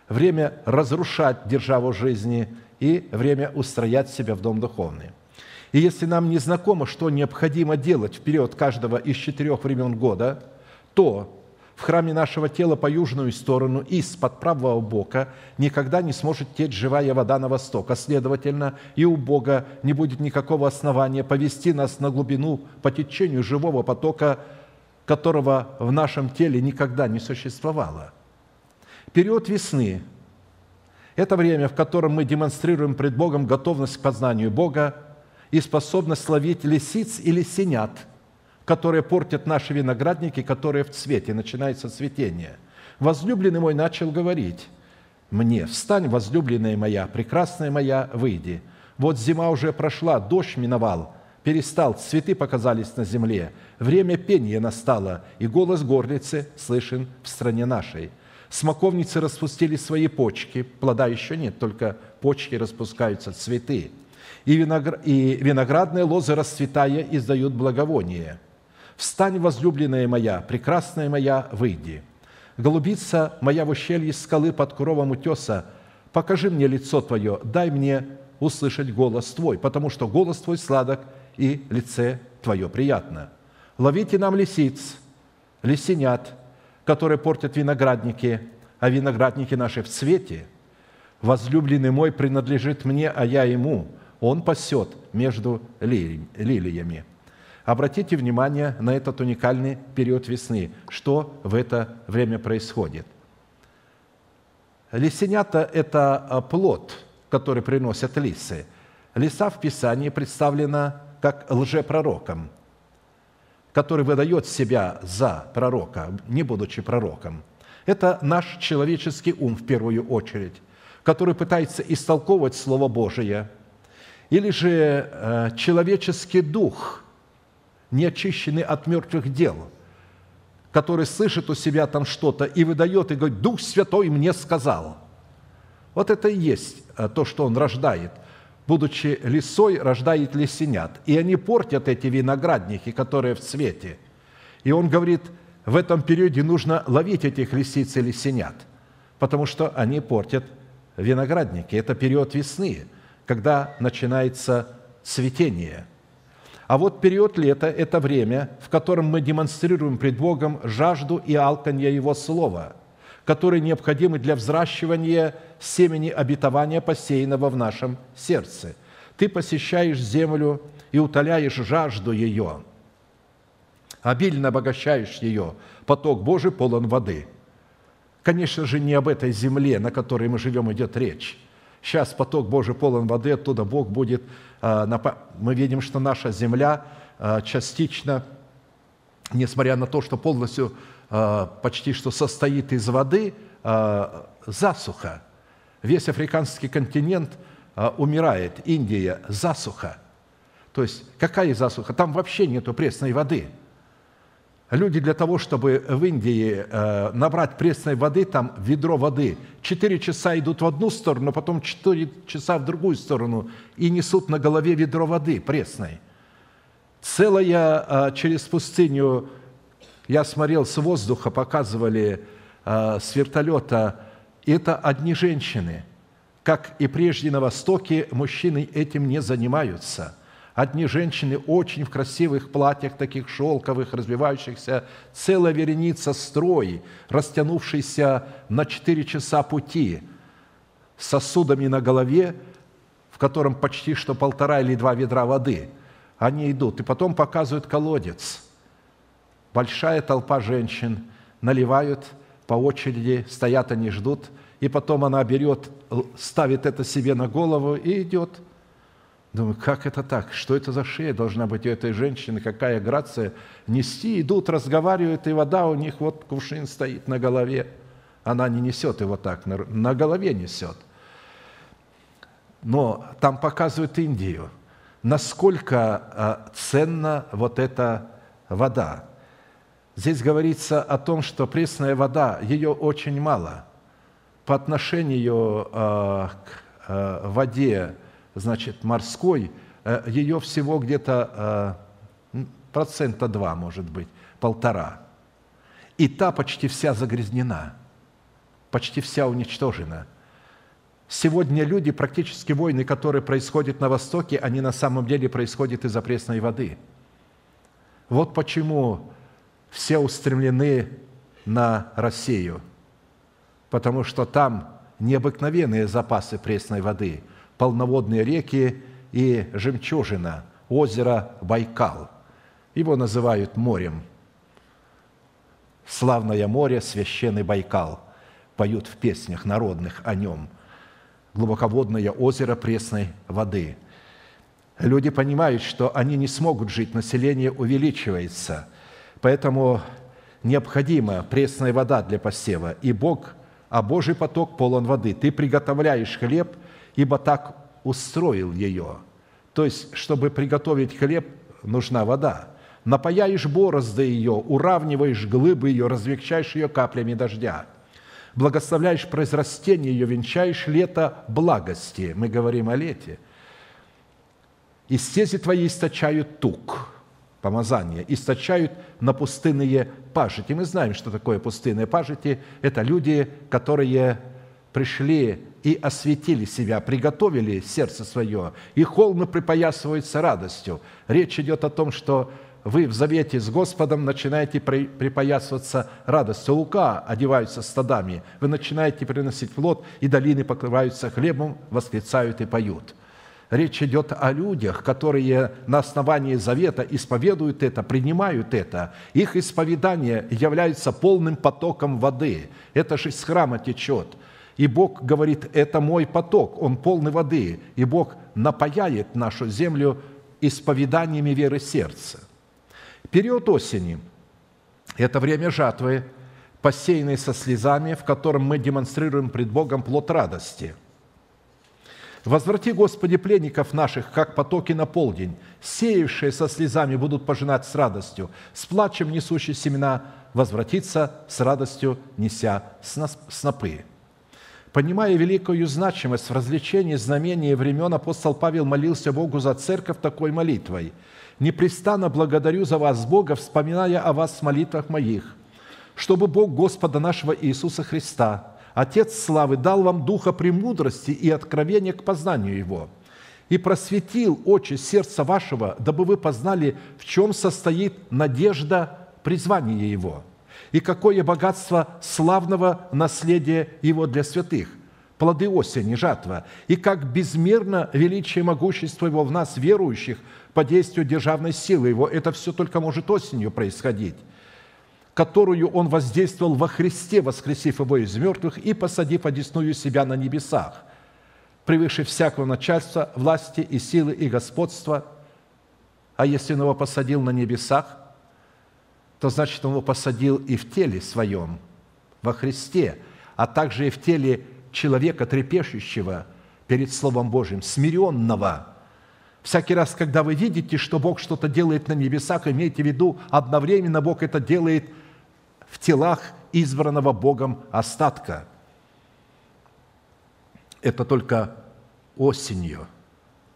время разрушать державу жизни и время устроять себя в дом духовный. И если нам не знакомо, что необходимо делать в период каждого из четырех времен года, то в храме нашего тела по южную сторону из-под правого бока никогда не сможет течь живая вода на восток, а следовательно, и у Бога не будет никакого основания повести нас на глубину по течению живого потока, которого в нашем теле никогда не существовало. Период весны – это время, в котором мы демонстрируем пред Богом готовность к познанию Бога и способность ловить лисиц или синят – которые портят наши виноградники, которые в цвете, начинается цветение. Возлюбленный мой начал говорить мне, «Встань, возлюбленная моя, прекрасная моя, выйди. Вот зима уже прошла, дождь миновал, перестал, цветы показались на земле, время пения настало, и голос горлицы слышен в стране нашей. Смоковницы распустили свои почки, плода еще нет, только почки распускаются, цветы. И, виноградные лозы, расцветая, издают благовоние – «Встань, возлюбленная моя, прекрасная моя, выйди. Голубица моя в ущелье скалы под кровом утеса, покажи мне лицо Твое, дай мне услышать голос Твой, потому что голос Твой сладок, и лице Твое приятно. Ловите нам лисиц, лисенят, которые портят виноградники, а виноградники наши в цвете. Возлюбленный мой принадлежит мне, а я ему. Он пасет между лилиями. Обратите внимание на этот уникальный период весны. Что в это время происходит? Лисенята – это а, плод, который приносят лисы. Лиса в Писании представлена как лжепророком, который выдает себя за пророка, не будучи пророком. Это наш человеческий ум в первую очередь, который пытается истолковывать Слово Божие, или же э, человеческий дух – не очищены от мертвых дел, который слышит у себя там что-то и выдает, и говорит, Дух Святой мне сказал. Вот это и есть э, то, что он рождает. Будучи лисой, рождает лисенят. И они портят эти виноградники, которые в цвете. И он говорит, в этом периоде нужно ловить этих лисиц и лисенят, потому что они портят виноградники. Это период весны, когда начинается цветение – а вот период лета – это время, в котором мы демонстрируем пред Богом жажду и алканье Его Слова, которые необходимы для взращивания семени обетования, посеянного в нашем сердце. Ты посещаешь землю и утоляешь жажду ее, обильно обогащаешь ее, поток Божий полон воды. Конечно же, не об этой земле, на которой мы живем, идет речь. Сейчас поток Божий полон воды, оттуда Бог будет а, мы видим, что наша земля а, частично, несмотря на то, что полностью а, почти что состоит из воды, засуха. Весь африканский континент умирает, Индия – засуха. То есть какая засуха? Там вообще нету пресной воды – Люди для того, чтобы в Индии э, набрать пресной воды, там ведро воды, четыре часа идут в одну сторону, потом четыре часа в другую сторону и несут на голове ведро воды пресной. Целая э, через пустыню, я смотрел с воздуха, показывали э, с вертолета, это одни женщины. Как и прежде на Востоке, мужчины этим не занимаются – Одни женщины очень в красивых платьях, таких шелковых, развивающихся, целая вереница строй, растянувшийся на четыре часа пути, с сосудами на голове, в котором почти что полтора или два ведра воды. Они идут, и потом показывают колодец. Большая толпа женщин наливают по очереди, стоят они, ждут, и потом она берет, ставит это себе на голову и идет. Думаю, как это так? Что это за шея должна быть у этой женщины? Какая грация? Нести, идут, разговаривают, и вода у них, вот кувшин стоит на голове. Она не несет его так, на, голове несет. Но там показывают Индию, насколько а, ценна вот эта вода. Здесь говорится о том, что пресная вода, ее очень мало. По отношению а, к а, воде, значит, морской, ее всего где-то процента два, может быть, полтора. И та почти вся загрязнена – почти вся уничтожена. Сегодня люди, практически войны, которые происходят на Востоке, они на самом деле происходят из-за пресной воды. Вот почему все устремлены на Россию, потому что там необыкновенные запасы пресной воды, полноводные реки и жемчужина, озеро Байкал. Его называют морем. Славное море, священный Байкал – поют в песнях народных о нем. Глубоководное озеро пресной воды. Люди понимают, что они не смогут жить, население увеличивается, поэтому необходима пресная вода для посева. И Бог, а Божий поток полон воды. Ты приготовляешь хлеб, ибо так устроил ее. То есть, чтобы приготовить хлеб, нужна вода. Напаяешь борозды ее, уравниваешь глыбы ее, развекчаешь ее каплями дождя – благословляешь произрастение ее, венчаешь лето благости. Мы говорим о лете. И стези твои источают тук, помазание, источают на пустынные пажити. Мы знаем, что такое пустынные пажити. Это люди, которые пришли и осветили себя, приготовили сердце свое, и холмы припоясываются радостью. Речь идет о том, что вы в завете с Господом начинаете припоясываться радостью. Лука одеваются стадами, вы начинаете приносить плод, и долины покрываются хлебом, восклицают и поют. Речь идет о людях, которые на основании завета исповедуют это, принимают это. Их исповедание является полным потоком воды. Это же из храма течет. И Бог говорит, это мой поток, он полный воды. И Бог напаяет нашу землю исповеданиями веры сердца. Период осени – это время жатвы, посеянной со слезами, в котором мы демонстрируем пред Богом плод радости. «Возврати, Господи, пленников наших, как потоки на полдень, сеявшие со слезами будут пожинать с радостью, с плачем несущие семена возвратиться с радостью, неся снопы». Понимая великую значимость в развлечении знамений времен, апостол Павел молился Богу за церковь такой молитвой – непрестанно благодарю за вас, Бога, вспоминая о вас в молитвах моих, чтобы Бог Господа нашего Иисуса Христа, Отец славы, дал вам духа премудрости и откровения к познанию Его, и просветил очи сердца вашего, дабы вы познали, в чем состоит надежда призвания Его, и какое богатство славного наследия Его для святых – плоды осени, жатва, и как безмерно величие и могущество Его в нас, верующих, по действию державной силы Его. Это все только может осенью происходить которую Он воздействовал во Христе, воскресив Его из мертвых и посадив одесную себя на небесах, превыше всякого начальства, власти и силы и господства. А если Он его посадил на небесах, то значит, Он его посадил и в теле своем, во Христе, а также и в теле человека, трепещущего перед Словом Божьим, смиренного – Всякий раз, когда вы видите, что Бог что-то делает на небесах, имейте в виду, одновременно Бог это делает в телах избранного Богом остатка. Это только осенью,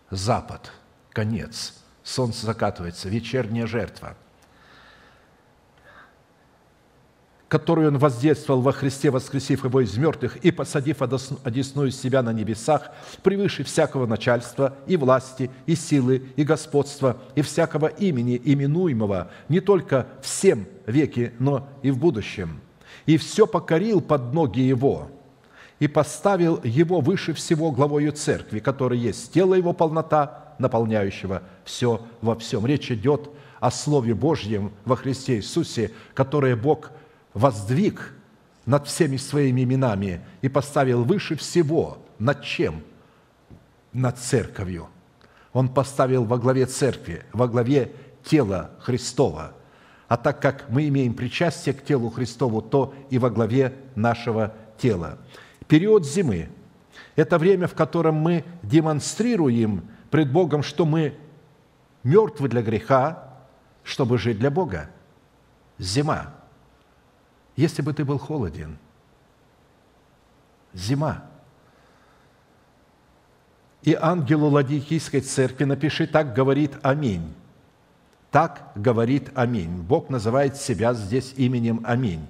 запад, конец, солнце закатывается, вечерняя жертва – которую Он воздействовал во Христе, воскресив Его из мертвых и посадив одесную себя на небесах, превыше всякого начальства и власти, и силы, и господства, и всякого имени, именуемого не только всем веки, но и в будущем. И все покорил под ноги Его, и поставил его выше всего главою церкви, который есть тело его полнота, наполняющего все во всем. Речь идет о Слове Божьем во Христе Иисусе, которое Бог воздвиг над всеми своими именами и поставил выше всего. Над чем? Над церковью. Он поставил во главе церкви, во главе тела Христова. А так как мы имеем причастие к телу Христову, то и во главе нашего тела. Период зимы – это время, в котором мы демонстрируем пред Богом, что мы мертвы для греха, чтобы жить для Бога. Зима. Если бы ты был холоден, зима. И ангелу Ладикийской церкви напиши, так говорит Аминь. Так говорит Аминь. Бог называет себя здесь именем Аминь.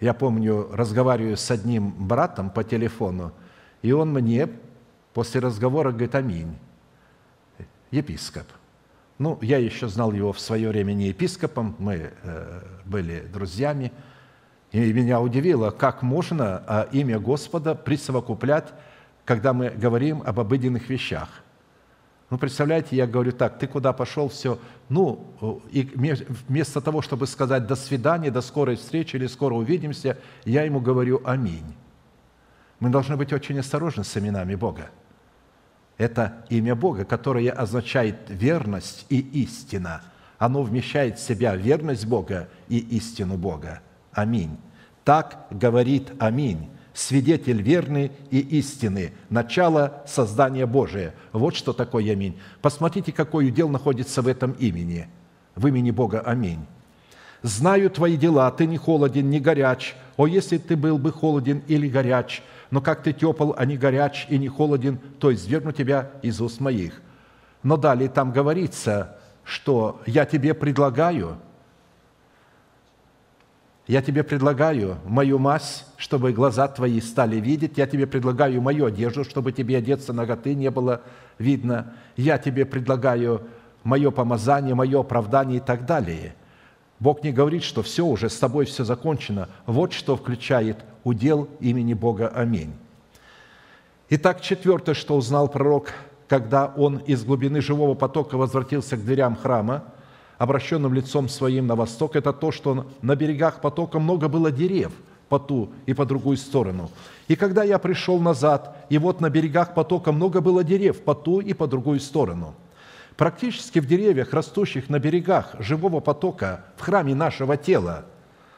Я помню, разговариваю с одним братом по телефону, и он мне после разговора говорит «Аминь». Епископ. Ну, я еще знал его в свое время не епископом, мы э, были друзьями, и меня удивило, как можно а, имя Господа присовокуплять, когда мы говорим об обыденных вещах. Ну, представляете, я говорю так, ты куда пошел, все. Ну, и вместо того, чтобы сказать «до свидания», «до скорой встречи» или «скоро увидимся», я ему говорю «Аминь». Мы должны быть очень осторожны с именами Бога. Это имя Бога, которое означает верность и истина. Оно вмещает в себя верность Бога и истину Бога. Аминь. Так говорит Аминь свидетель верный и истины, начало создания Божия. Вот что такое Аминь. Посмотрите, какой удел находится в этом имени, в имени Бога Аминь. «Знаю твои дела, ты не холоден, не горяч. О, если ты был бы холоден или горяч, но как ты тепл, а не горяч и не холоден, то извергну тебя из уст моих». Но далее там говорится, что «я тебе предлагаю я тебе предлагаю мою мазь, чтобы глаза твои стали видеть. Я тебе предлагаю мою одежду, чтобы тебе одеться ноготы не было видно. Я тебе предлагаю мое помазание, мое оправдание и так далее. Бог не говорит, что все уже, с тобой все закончено. Вот что включает удел имени Бога. Аминь. Итак, четвертое, что узнал пророк, когда он из глубины живого потока возвратился к дверям храма – обращенным лицом своим на восток, это то, что на берегах потока много было дерев по ту и по другую сторону. И когда я пришел назад, и вот на берегах потока много было дерев по ту и по другую сторону. Практически в деревьях, растущих на берегах живого потока, в храме нашего тела,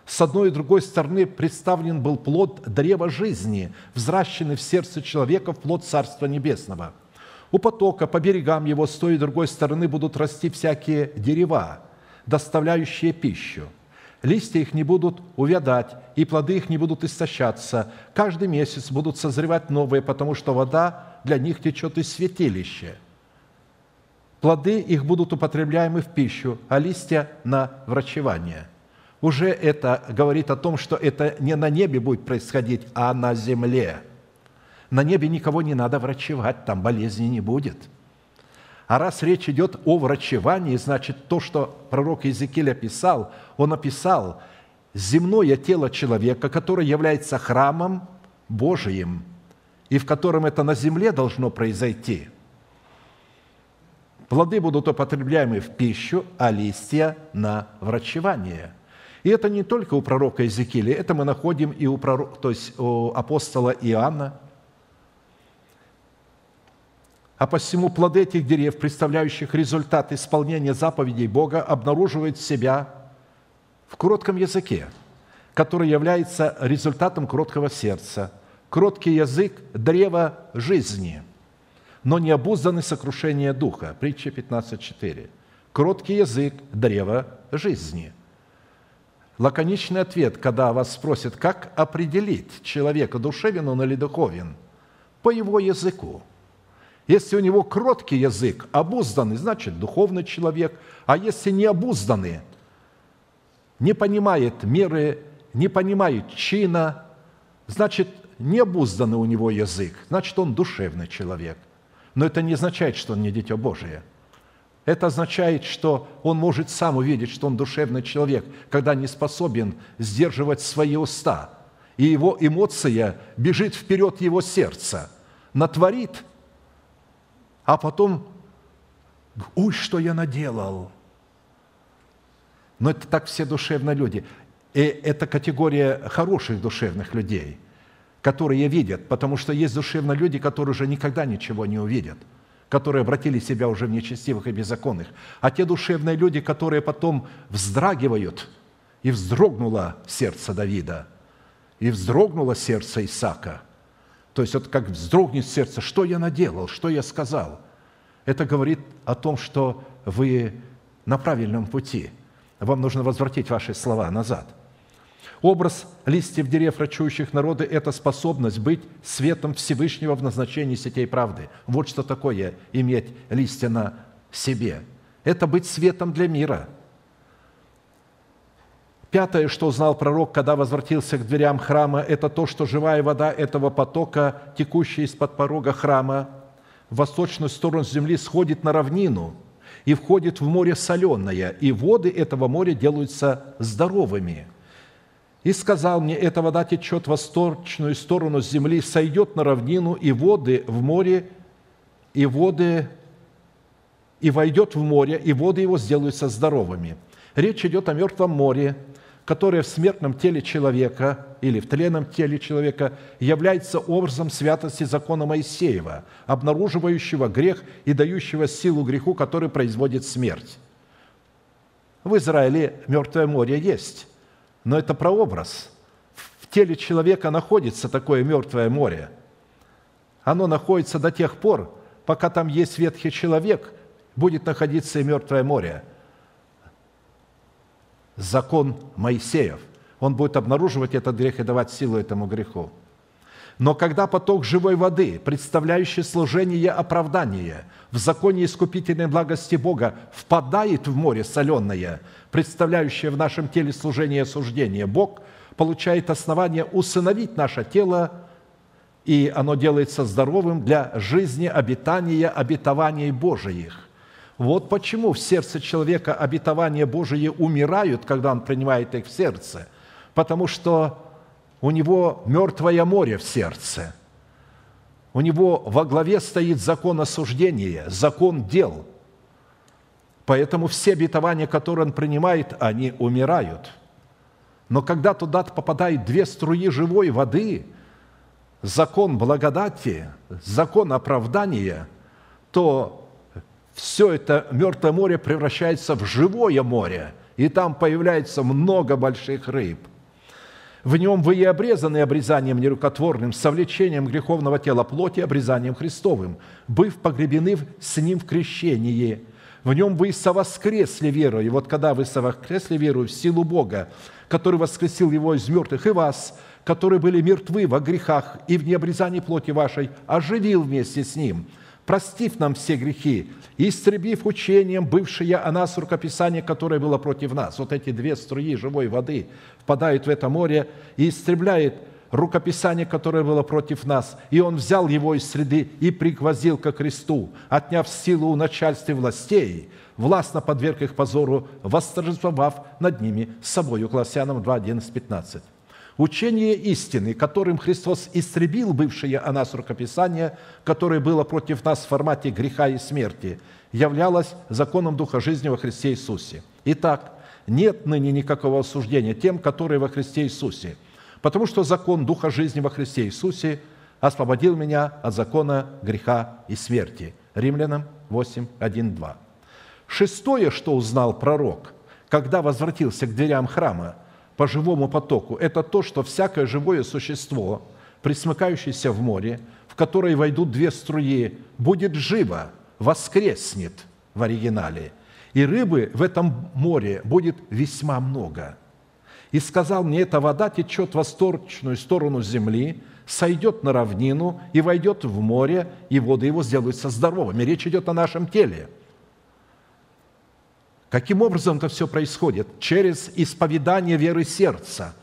с одной и другой стороны представлен был плод древа жизни, взращенный в сердце человека в плод Царства Небесного – у потока по берегам его с той и другой стороны будут расти всякие дерева, доставляющие пищу. Листья их не будут увядать, и плоды их не будут истощаться. Каждый месяц будут созревать новые, потому что вода для них течет из святилища. Плоды их будут употребляемы в пищу, а листья – на врачевание. Уже это говорит о том, что это не на небе будет происходить, а на земле – на небе никого не надо врачевать, там болезни не будет. А раз речь идет о врачевании, значит, то, что пророк Иезекииль описал, он описал земное тело человека, которое является храмом Божиим, и в котором это на земле должно произойти. Плоды будут употребляемы в пищу, а листья на врачевание. И это не только у пророка Иезекииля, это мы находим и у, пророка, то есть у апостола Иоанна – а посему плоды этих дерев, представляющих результат исполнения заповедей Бога, обнаруживают себя в кротком языке, который является результатом кроткого сердца. Кроткий язык – древо жизни, но не обузданный сокрушение духа. Притча 15.4. Кроткий язык – древо жизни. Лаконичный ответ, когда вас спросят, как определить человека, душевен он или духовен, по его языку – если у него кроткий язык, обузданный, значит, духовный человек. А если не обузданный, не понимает меры, не понимает чина, значит, не обузданный у него язык, значит, он душевный человек. Но это не означает, что он не Дитя Божие. Это означает, что он может сам увидеть, что он душевный человек, когда не способен сдерживать свои уста и его эмоция бежит вперед его сердца, натворит, а потом, ой, что я наделал. Но это так все душевные люди. И это категория хороших душевных людей, которые видят, потому что есть душевные люди, которые уже никогда ничего не увидят, которые обратили себя уже в нечестивых и беззаконных. А те душевные люди, которые потом вздрагивают, и вздрогнуло сердце Давида, и вздрогнуло сердце Исаака. То есть вот как вздрогнет сердце, что я наделал, что я сказал. Это говорит о том, что вы на правильном пути. Вам нужно возвратить ваши слова назад. Образ листьев дерев, рачующих народы – это способность быть светом Всевышнего в назначении сетей правды. Вот что такое иметь листья на себе. Это быть светом для мира. Пятое, что узнал пророк, когда возвратился к дверям храма, это то, что живая вода этого потока, текущая из-под порога храма, в восточную сторону земли сходит на равнину и входит в море соленое, и воды этого моря делаются здоровыми – и сказал мне, эта вода течет в восточную сторону земли, сойдет на равнину, и воды в море, и воды, и войдет в море, и воды его сделаются здоровыми. Речь идет о мертвом море, которое в смертном теле человека или в тленном теле человека является образом святости закона Моисеева, обнаруживающего грех и дающего силу греху, который производит смерть. В Израиле мертвое море есть – но это прообраз. В теле человека находится такое мертвое море. Оно находится до тех пор, пока там есть ветхий человек, будет находиться и мертвое море. Закон Моисеев. Он будет обнаруживать этот грех и давать силу этому греху. Но когда поток живой воды, представляющий служение оправдания в законе искупительной благости Бога, впадает в море соленое, представляющее в нашем теле служение осуждения, Бог получает основание усыновить наше тело, и оно делается здоровым для жизни, обитания, обетований Божиих. Вот почему в сердце человека обетования Божии умирают, когда он принимает их в сердце. Потому что у него мертвое море в сердце. У него во главе стоит закон осуждения, закон дел. Поэтому все обетования, которые он принимает, они умирают. Но когда туда попадают две струи живой воды, закон благодати, закон оправдания, то все это мертвое море превращается в живое море, и там появляется много больших рыб – в нем вы и обрезаны обрезанием нерукотворным, совлечением греховного тела плоти, обрезанием Христовым, быв погребены с Ним в крещении. В нем вы совоскресли верою. И вот когда вы совоскресли верою в силу Бога, который воскресил Его из мертвых, и вас, которые были мертвы во грехах и в необрезании плоти вашей, оживил вместе с Ним – простив нам все грехи, и истребив учением бывшее о нас рукописание, которое было против нас. Вот эти две струи живой воды впадают в это море и истребляет рукописание, которое было против нас. И он взял его из среды и пригвоздил ко кресту, отняв силу у начальстве властей, властно подверг их позору, восторжествовав над ними с собою. Колоссянам 2, 11, 15. Учение истины, которым Христос истребил бывшее о нас рукописание, которое было против нас в формате греха и смерти, являлось законом Духа жизни во Христе Иисусе. Итак, нет ныне никакого осуждения тем, которые во Христе Иисусе, потому что закон Духа жизни во Христе Иисусе освободил меня от закона греха и смерти. Римлянам 8, 1, 2. Шестое, что узнал пророк, когда возвратился к дверям храма – по живому потоку, это то, что всякое живое существо, присмыкающееся в море, в которое войдут две струи, будет живо, воскреснет в оригинале. И рыбы в этом море будет весьма много. И сказал мне, эта вода течет в восточную сторону земли, сойдет на равнину и войдет в море, и воды его сделаются здоровыми. Речь идет о нашем теле – Каким образом это все происходит? Через исповедание веры сердца.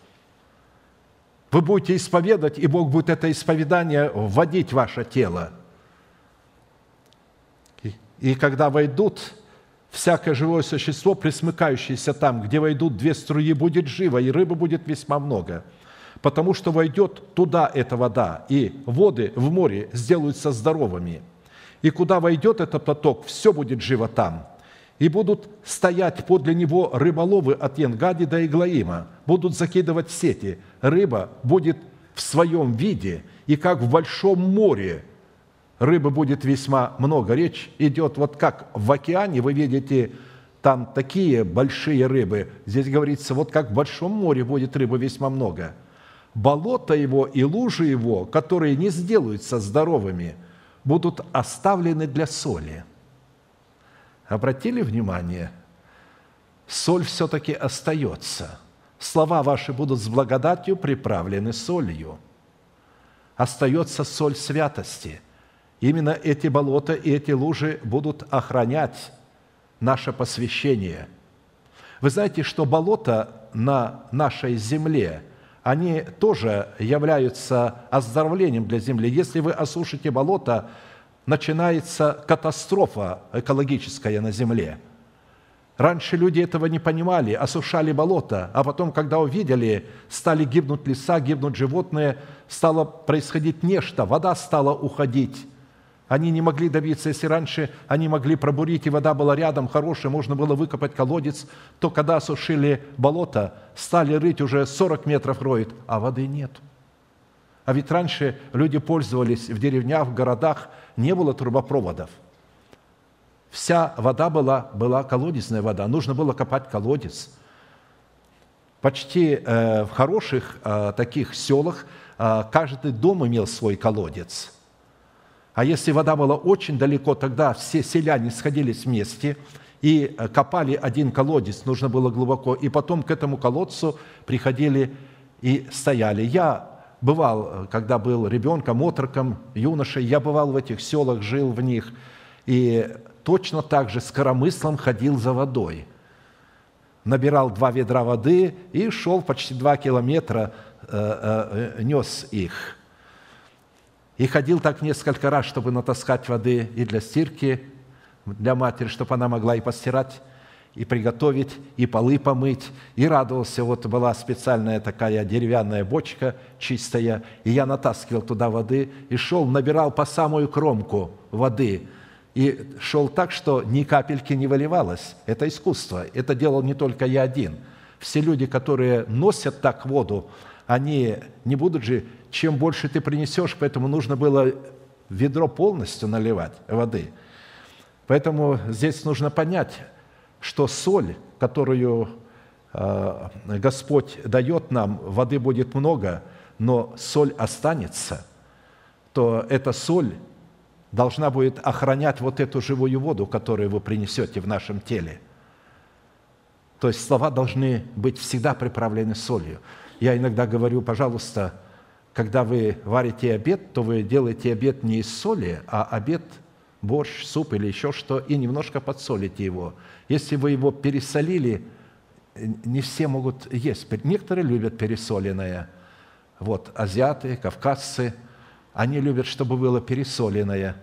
Вы будете исповедать, и Бог будет это исповедание вводить в ваше тело. И когда войдут всякое живое существо, присмыкающееся там, где войдут две струи, будет живо, и рыбы будет весьма много. потому что войдет туда эта вода, и воды в море сделаются здоровыми. И куда войдет этот поток, все будет живо там. И будут стоять подле него рыболовы от Янгади до Иглаима, будут закидывать сети. Рыба будет в своем виде, и как в большом море рыбы будет весьма много. Речь идет вот как в океане, вы видите, там такие большие рыбы. Здесь говорится, вот как в большом море будет рыбы весьма много. Болото его и лужи его, которые не сделаются здоровыми, будут оставлены для соли. Обратили внимание? Соль все-таки остается. Слова ваши будут с благодатью приправлены солью. Остается соль святости. Именно эти болота и эти лужи будут охранять наше посвящение. Вы знаете, что болота на нашей земле, они тоже являются оздоровлением для земли. Если вы осушите болото, начинается катастрофа экологическая на земле. Раньше люди этого не понимали, осушали болото, а потом, когда увидели, стали гибнуть леса, гибнуть животные, стало происходить нечто, вода стала уходить. Они не могли добиться, если раньше они могли пробурить, и вода была рядом, хорошая, можно было выкопать колодец, то когда осушили болото, стали рыть уже 40 метров роют, а воды нет. А ведь раньше люди пользовались в деревнях, в городах, не было трубопроводов. Вся вода была, была колодезная вода, нужно было копать колодец. Почти э, в хороших э, таких селах э, каждый дом имел свой колодец – а если вода была очень далеко, тогда все селяне сходились вместе и э, копали один колодец, нужно было глубоко, и потом к этому колодцу приходили и стояли. Я бывал, э, когда был ребенком, отроком, юношей, я бывал в этих селах, жил в них, и точно так же с коромыслом ходил за водой. Набирал два ведра воды и шел почти два километра, э, нес их – и ходил так несколько раз, чтобы натаскать воды и для стирки, для матери, чтобы она могла и постирать, и приготовить, и полы помыть, и радовался. Вот была специальная такая деревянная бочка чистая, и я натаскивал туда воды, и шел, набирал по самую кромку воды, и шел так, что ни капельки не выливалось. Это искусство. Это делал не только я один. Все люди, которые носят так воду, они не будут же чем больше ты принесешь, поэтому нужно было ведро полностью наливать воды. Поэтому здесь нужно понять, что соль, которую э, Господь дает нам, воды будет много, но соль останется, то эта соль должна будет охранять вот эту живую воду, которую вы принесете в нашем теле. То есть слова должны быть всегда приправлены солью. Я иногда говорю, пожалуйста, когда вы варите обед, то вы делаете обед не из соли, а обед борщ, суп или еще что, и немножко подсолите его. Если вы его пересолили, не все могут есть. Некоторые любят пересоленное. Вот, азиаты, кавказцы, они любят, чтобы было пересоленное.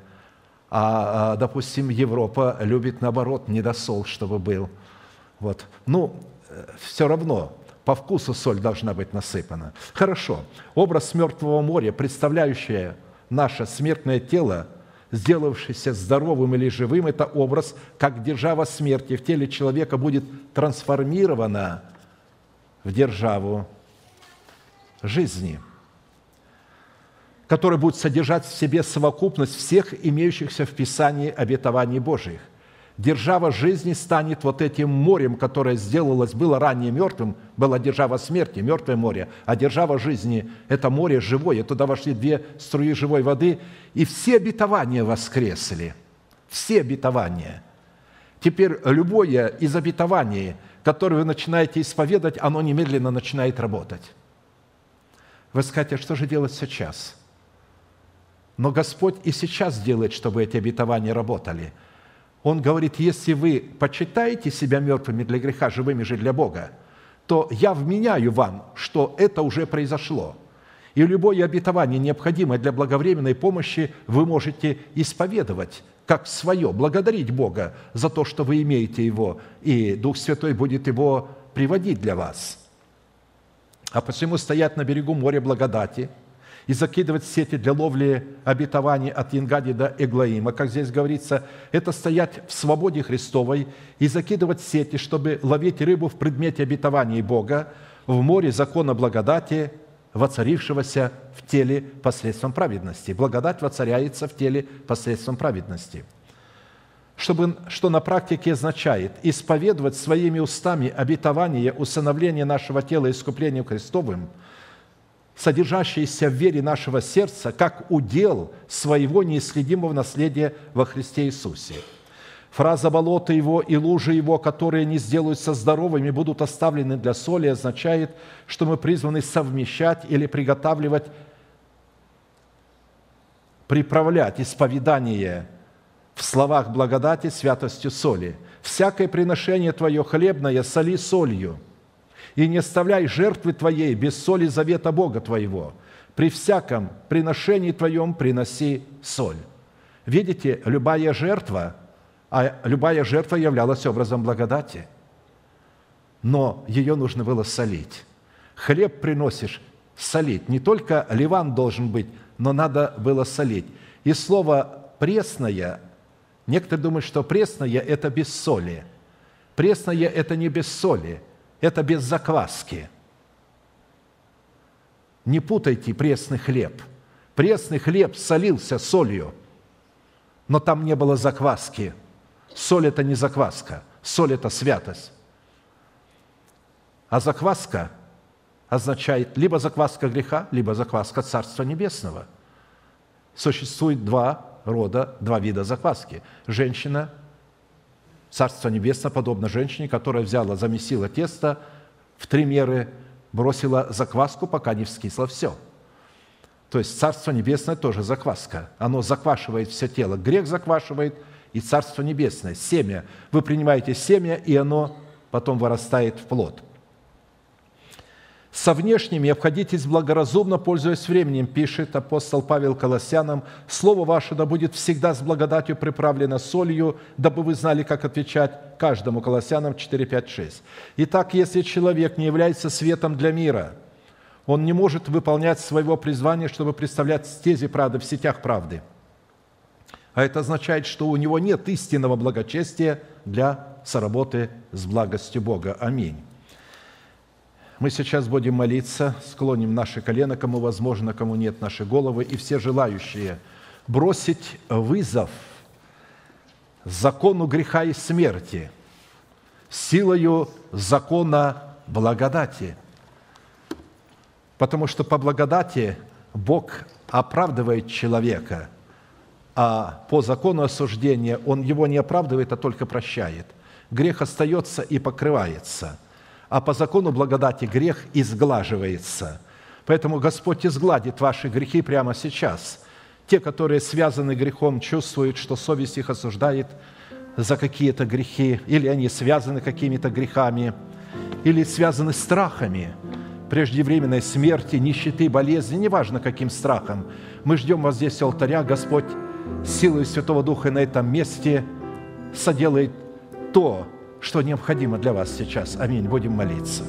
А, а допустим, Европа любит, наоборот, недосол, чтобы был. Вот. Ну, э, все равно по вкусу соль должна быть насыпана. Хорошо. Образ мертвого моря, представляющий наше смертное тело, сделавшийся здоровым или живым, это образ, как держава смерти. В теле человека будет трансформирована в державу жизни, которая будет содержать в себе совокупность всех имеющихся в Писании обетований Божьих держава жизни станет вот этим морем, которое сделалось, было ранее мертвым, была держава смерти, мертвое море, а держава жизни – это море живое. Туда вошли две струи живой воды, и все обетования воскресли. Все обетования. Теперь любое из обетований, которое вы начинаете исповедать, оно немедленно начинает работать. Вы скажете, а что же делать сейчас? Но Господь и сейчас делает, чтобы эти обетования работали – он говорит, если вы почитаете себя мертвыми для греха, живыми же для Бога, то я вменяю вам, что это уже произошло. И любое обетование, необходимое для благовременной помощи, вы можете исповедовать как свое, благодарить Бога за то, что вы имеете его, и Дух Святой будет его приводить для вас. А посему стоять на берегу моря благодати и закидывать сети для ловли обетований от Янгади до Эглаима, как здесь говорится, это стоять в свободе Христовой и закидывать сети, чтобы ловить рыбу в предмете обетований Бога в море закона благодати, воцарившегося в теле посредством праведности. Благодать воцаряется в теле посредством праведности – чтобы, что на практике означает исповедовать своими устами обетование усыновления нашего тела искуплением Христовым, содержащееся в вере нашего сердца, как удел своего неисследимого наследия во Христе Иисусе. Фраза «болото его и лужи его, которые не сделаются здоровыми, будут оставлены для соли» означает, что мы призваны совмещать или приготавливать, приправлять исповедание – в словах благодати святостью соли. Всякое приношение Твое хлебное соли солью, и не оставляй жертвы Твоей без соли завета Бога Твоего. При всяком приношении Твоем приноси соль». Видите, любая жертва, а любая жертва являлась образом благодати, но ее нужно было солить. Хлеб приносишь, солить. Не только ливан должен быть, но надо было солить. И слово «пресное» Некоторые думают, что пресное – это без соли. Пресное – это не без соли, это без закваски. Не путайте пресный хлеб. Пресный хлеб солился солью, но там не было закваски. Соль – это не закваска, соль – это святость. А закваска означает либо закваска греха, либо закваска Царства Небесного. Существует два рода, два вида закваски. Женщина, Царство Небесное, подобно женщине, которая взяла, замесила тесто в три меры, бросила закваску, пока не вскисло все. То есть Царство Небесное тоже закваска. Оно заквашивает все тело. Грех заквашивает и Царство Небесное. Семя. Вы принимаете семя, и оно потом вырастает в плод – со внешними обходитесь благоразумно, пользуясь временем, пишет апостол Павел Колоссянам. Слово ваше да будет всегда с благодатью приправлено солью, дабы вы знали, как отвечать каждому. Колоссянам 4, 5, 6. Итак, если человек не является светом для мира, он не может выполнять своего призвания, чтобы представлять стези правды в сетях правды. А это означает, что у него нет истинного благочестия для соработы с благостью Бога. Аминь. Мы сейчас будем молиться, склоним наши колено, кому возможно, кому нет, наши головы, и все желающие бросить вызов закону греха и смерти силою закона благодати. Потому что по благодати Бог оправдывает человека, а по закону осуждения Он его не оправдывает, а только прощает. Грех остается и покрывается – а по закону благодати грех изглаживается. Поэтому Господь изгладит ваши грехи прямо сейчас. Те, которые связаны грехом, чувствуют, что совесть их осуждает за какие-то грехи, или они связаны какими-то грехами, или связаны страхами преждевременной смерти, нищеты, болезни, неважно каким страхом. Мы ждем вас здесь у алтаря. Господь силой Святого Духа на этом месте соделает то, что необходимо для вас сейчас. Аминь. Будем молиться.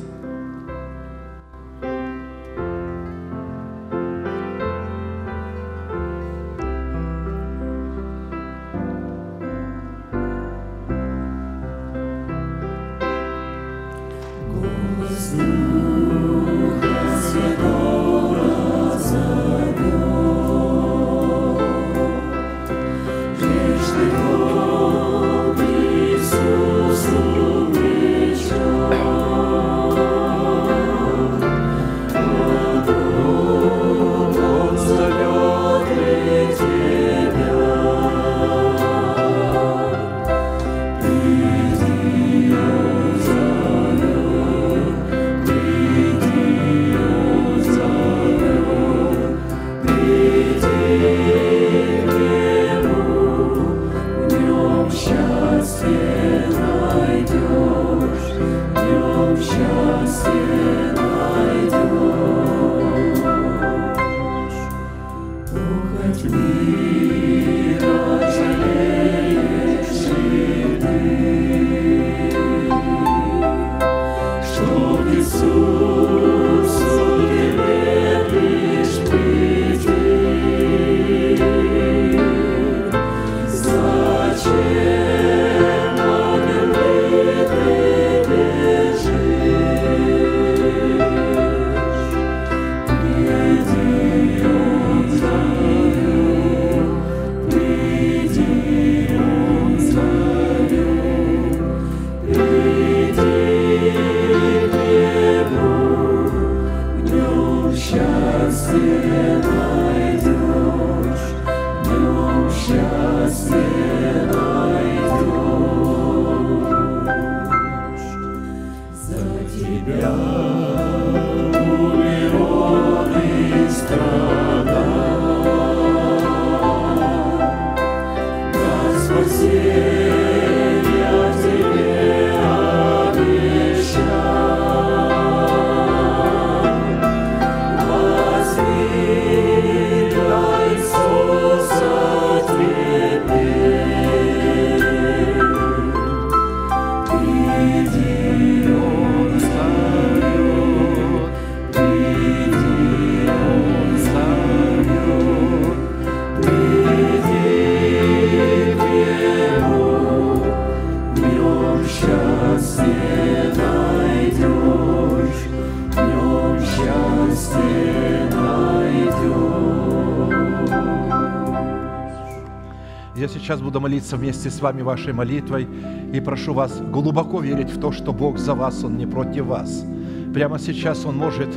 Буду молиться вместе с вами вашей молитвой и прошу вас глубоко верить в то, что Бог за вас, Он не против вас. Прямо сейчас Он может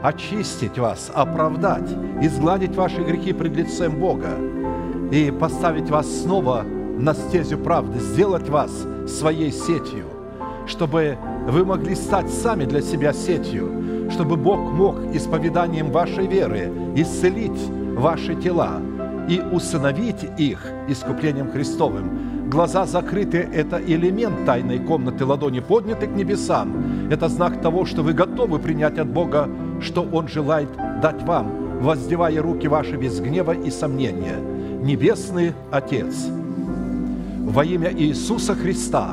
очистить вас, оправдать, изгладить ваши грехи пред лицем Бога и поставить вас снова на стезю правды, сделать вас своей сетью, чтобы вы могли стать сами для себя сетью, чтобы Бог мог исповеданием вашей веры исцелить ваши тела и усыновить их искуплением Христовым. Глаза закрыты – это элемент тайной комнаты, ладони подняты к небесам. Это знак того, что вы готовы принять от Бога, что Он желает дать вам, воздевая руки ваши без гнева и сомнения. Небесный Отец, во имя Иисуса Христа,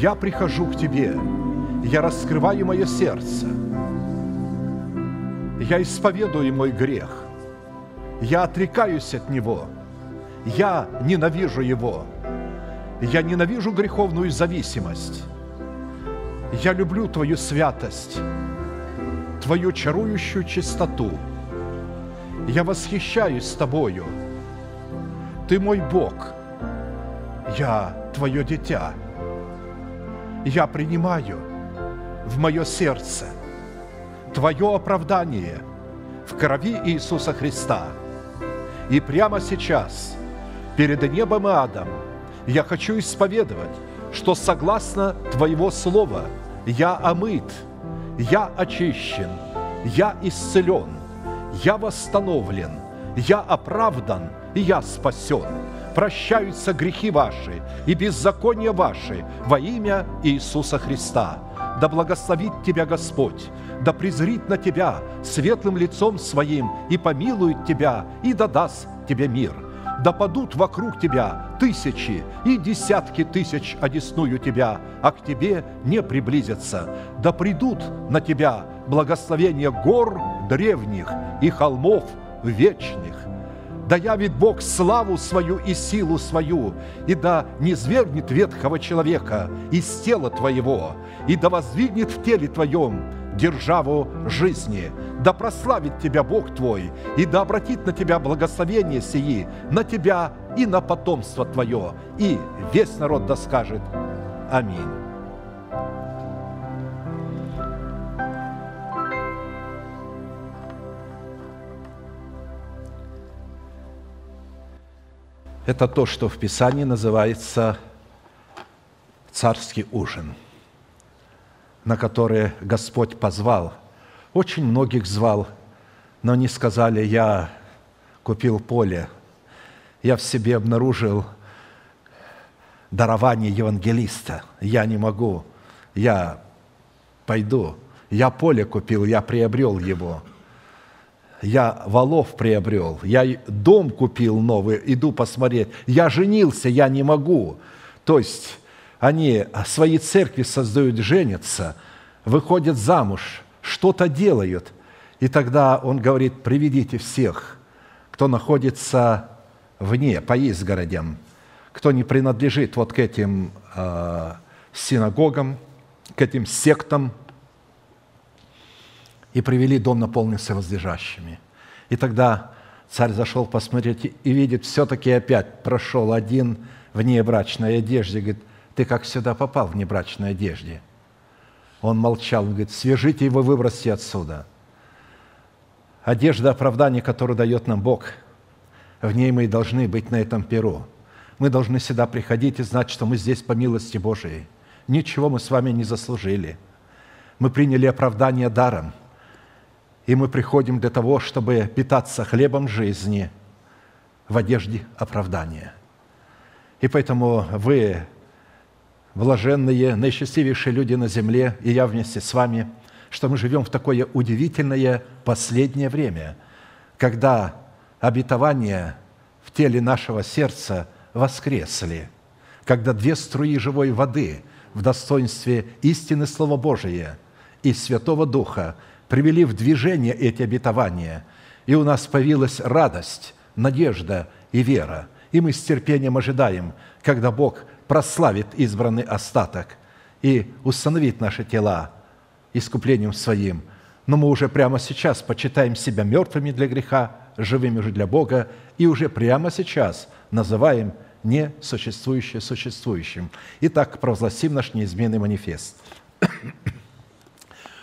я прихожу к Тебе, я раскрываю мое сердце, я исповедую мой грех, я отрекаюсь от него, я ненавижу его, я ненавижу греховную зависимость, я люблю Твою святость, Твою чарующую чистоту, я восхищаюсь Тобою, Ты мой Бог, я Твое дитя, я принимаю в мое сердце Твое оправдание в крови Иисуса Христа. И прямо сейчас, перед небом и адом, я хочу исповедовать, что согласно Твоего Слова я омыт, я очищен, я исцелен, я восстановлен, я оправдан и я спасен. Прощаются грехи ваши и беззакония ваши во имя Иисуса Христа. Да благословит тебя Господь, да презрит на тебя светлым лицом своим и помилует тебя и да даст тебе мир. Да падут вокруг тебя тысячи и десятки тысяч одесную тебя, а к тебе не приблизятся. Да придут на тебя благословения гор древних и холмов вечных. Да явит Бог славу свою и силу свою, и да не свергнет ветхого человека из тела твоего, и да воздвигнет в теле твоем державу жизни. Да прославит тебя Бог твой, и да обратит на тебя благословение сии, на тебя и на потомство твое. И весь народ да скажет Аминь. Это то, что в Писании называется царский ужин, на который Господь позвал. Очень многих звал, но они сказали, я купил поле, я в себе обнаружил дарование евангелиста, я не могу, я пойду, я поле купил, я приобрел его – я валов приобрел, я дом купил новый, иду посмотреть, я женился, я не могу. То есть они свои церкви создают, женятся, выходят замуж, что-то делают. И тогда он говорит, приведите всех, кто находится вне, по изгородям, кто не принадлежит вот к этим э, синагогам, к этим сектам, и привели дом, наполнился возлежащими. И тогда царь зашел посмотреть и видит, все-таки опять прошел один в небрачной одежде. Говорит, ты как сюда попал в небрачной одежде? Он молчал, он говорит, свяжите его, выбросьте отсюда. Одежда оправдания, которую дает нам Бог, в ней мы и должны быть на этом перу. Мы должны сюда приходить и знать, что мы здесь по милости Божией. Ничего мы с вами не заслужили. Мы приняли оправдание даром – и мы приходим для того, чтобы питаться хлебом жизни в одежде оправдания. И поэтому вы, блаженные, наисчастливейшие люди на земле, и я вместе с вами, что мы живем в такое удивительное последнее время, когда обетования в теле нашего сердца воскресли, когда две струи живой воды в достоинстве истины Слова Божия и Святого Духа – привели в движение эти обетования, и у нас появилась радость, надежда и вера. И мы с терпением ожидаем, когда Бог прославит избранный остаток и установит наши тела искуплением своим. Но мы уже прямо сейчас почитаем себя мертвыми для греха, живыми же для Бога и уже прямо сейчас называем несуществующее существующим. Итак, провозгласим наш неизменный манифест.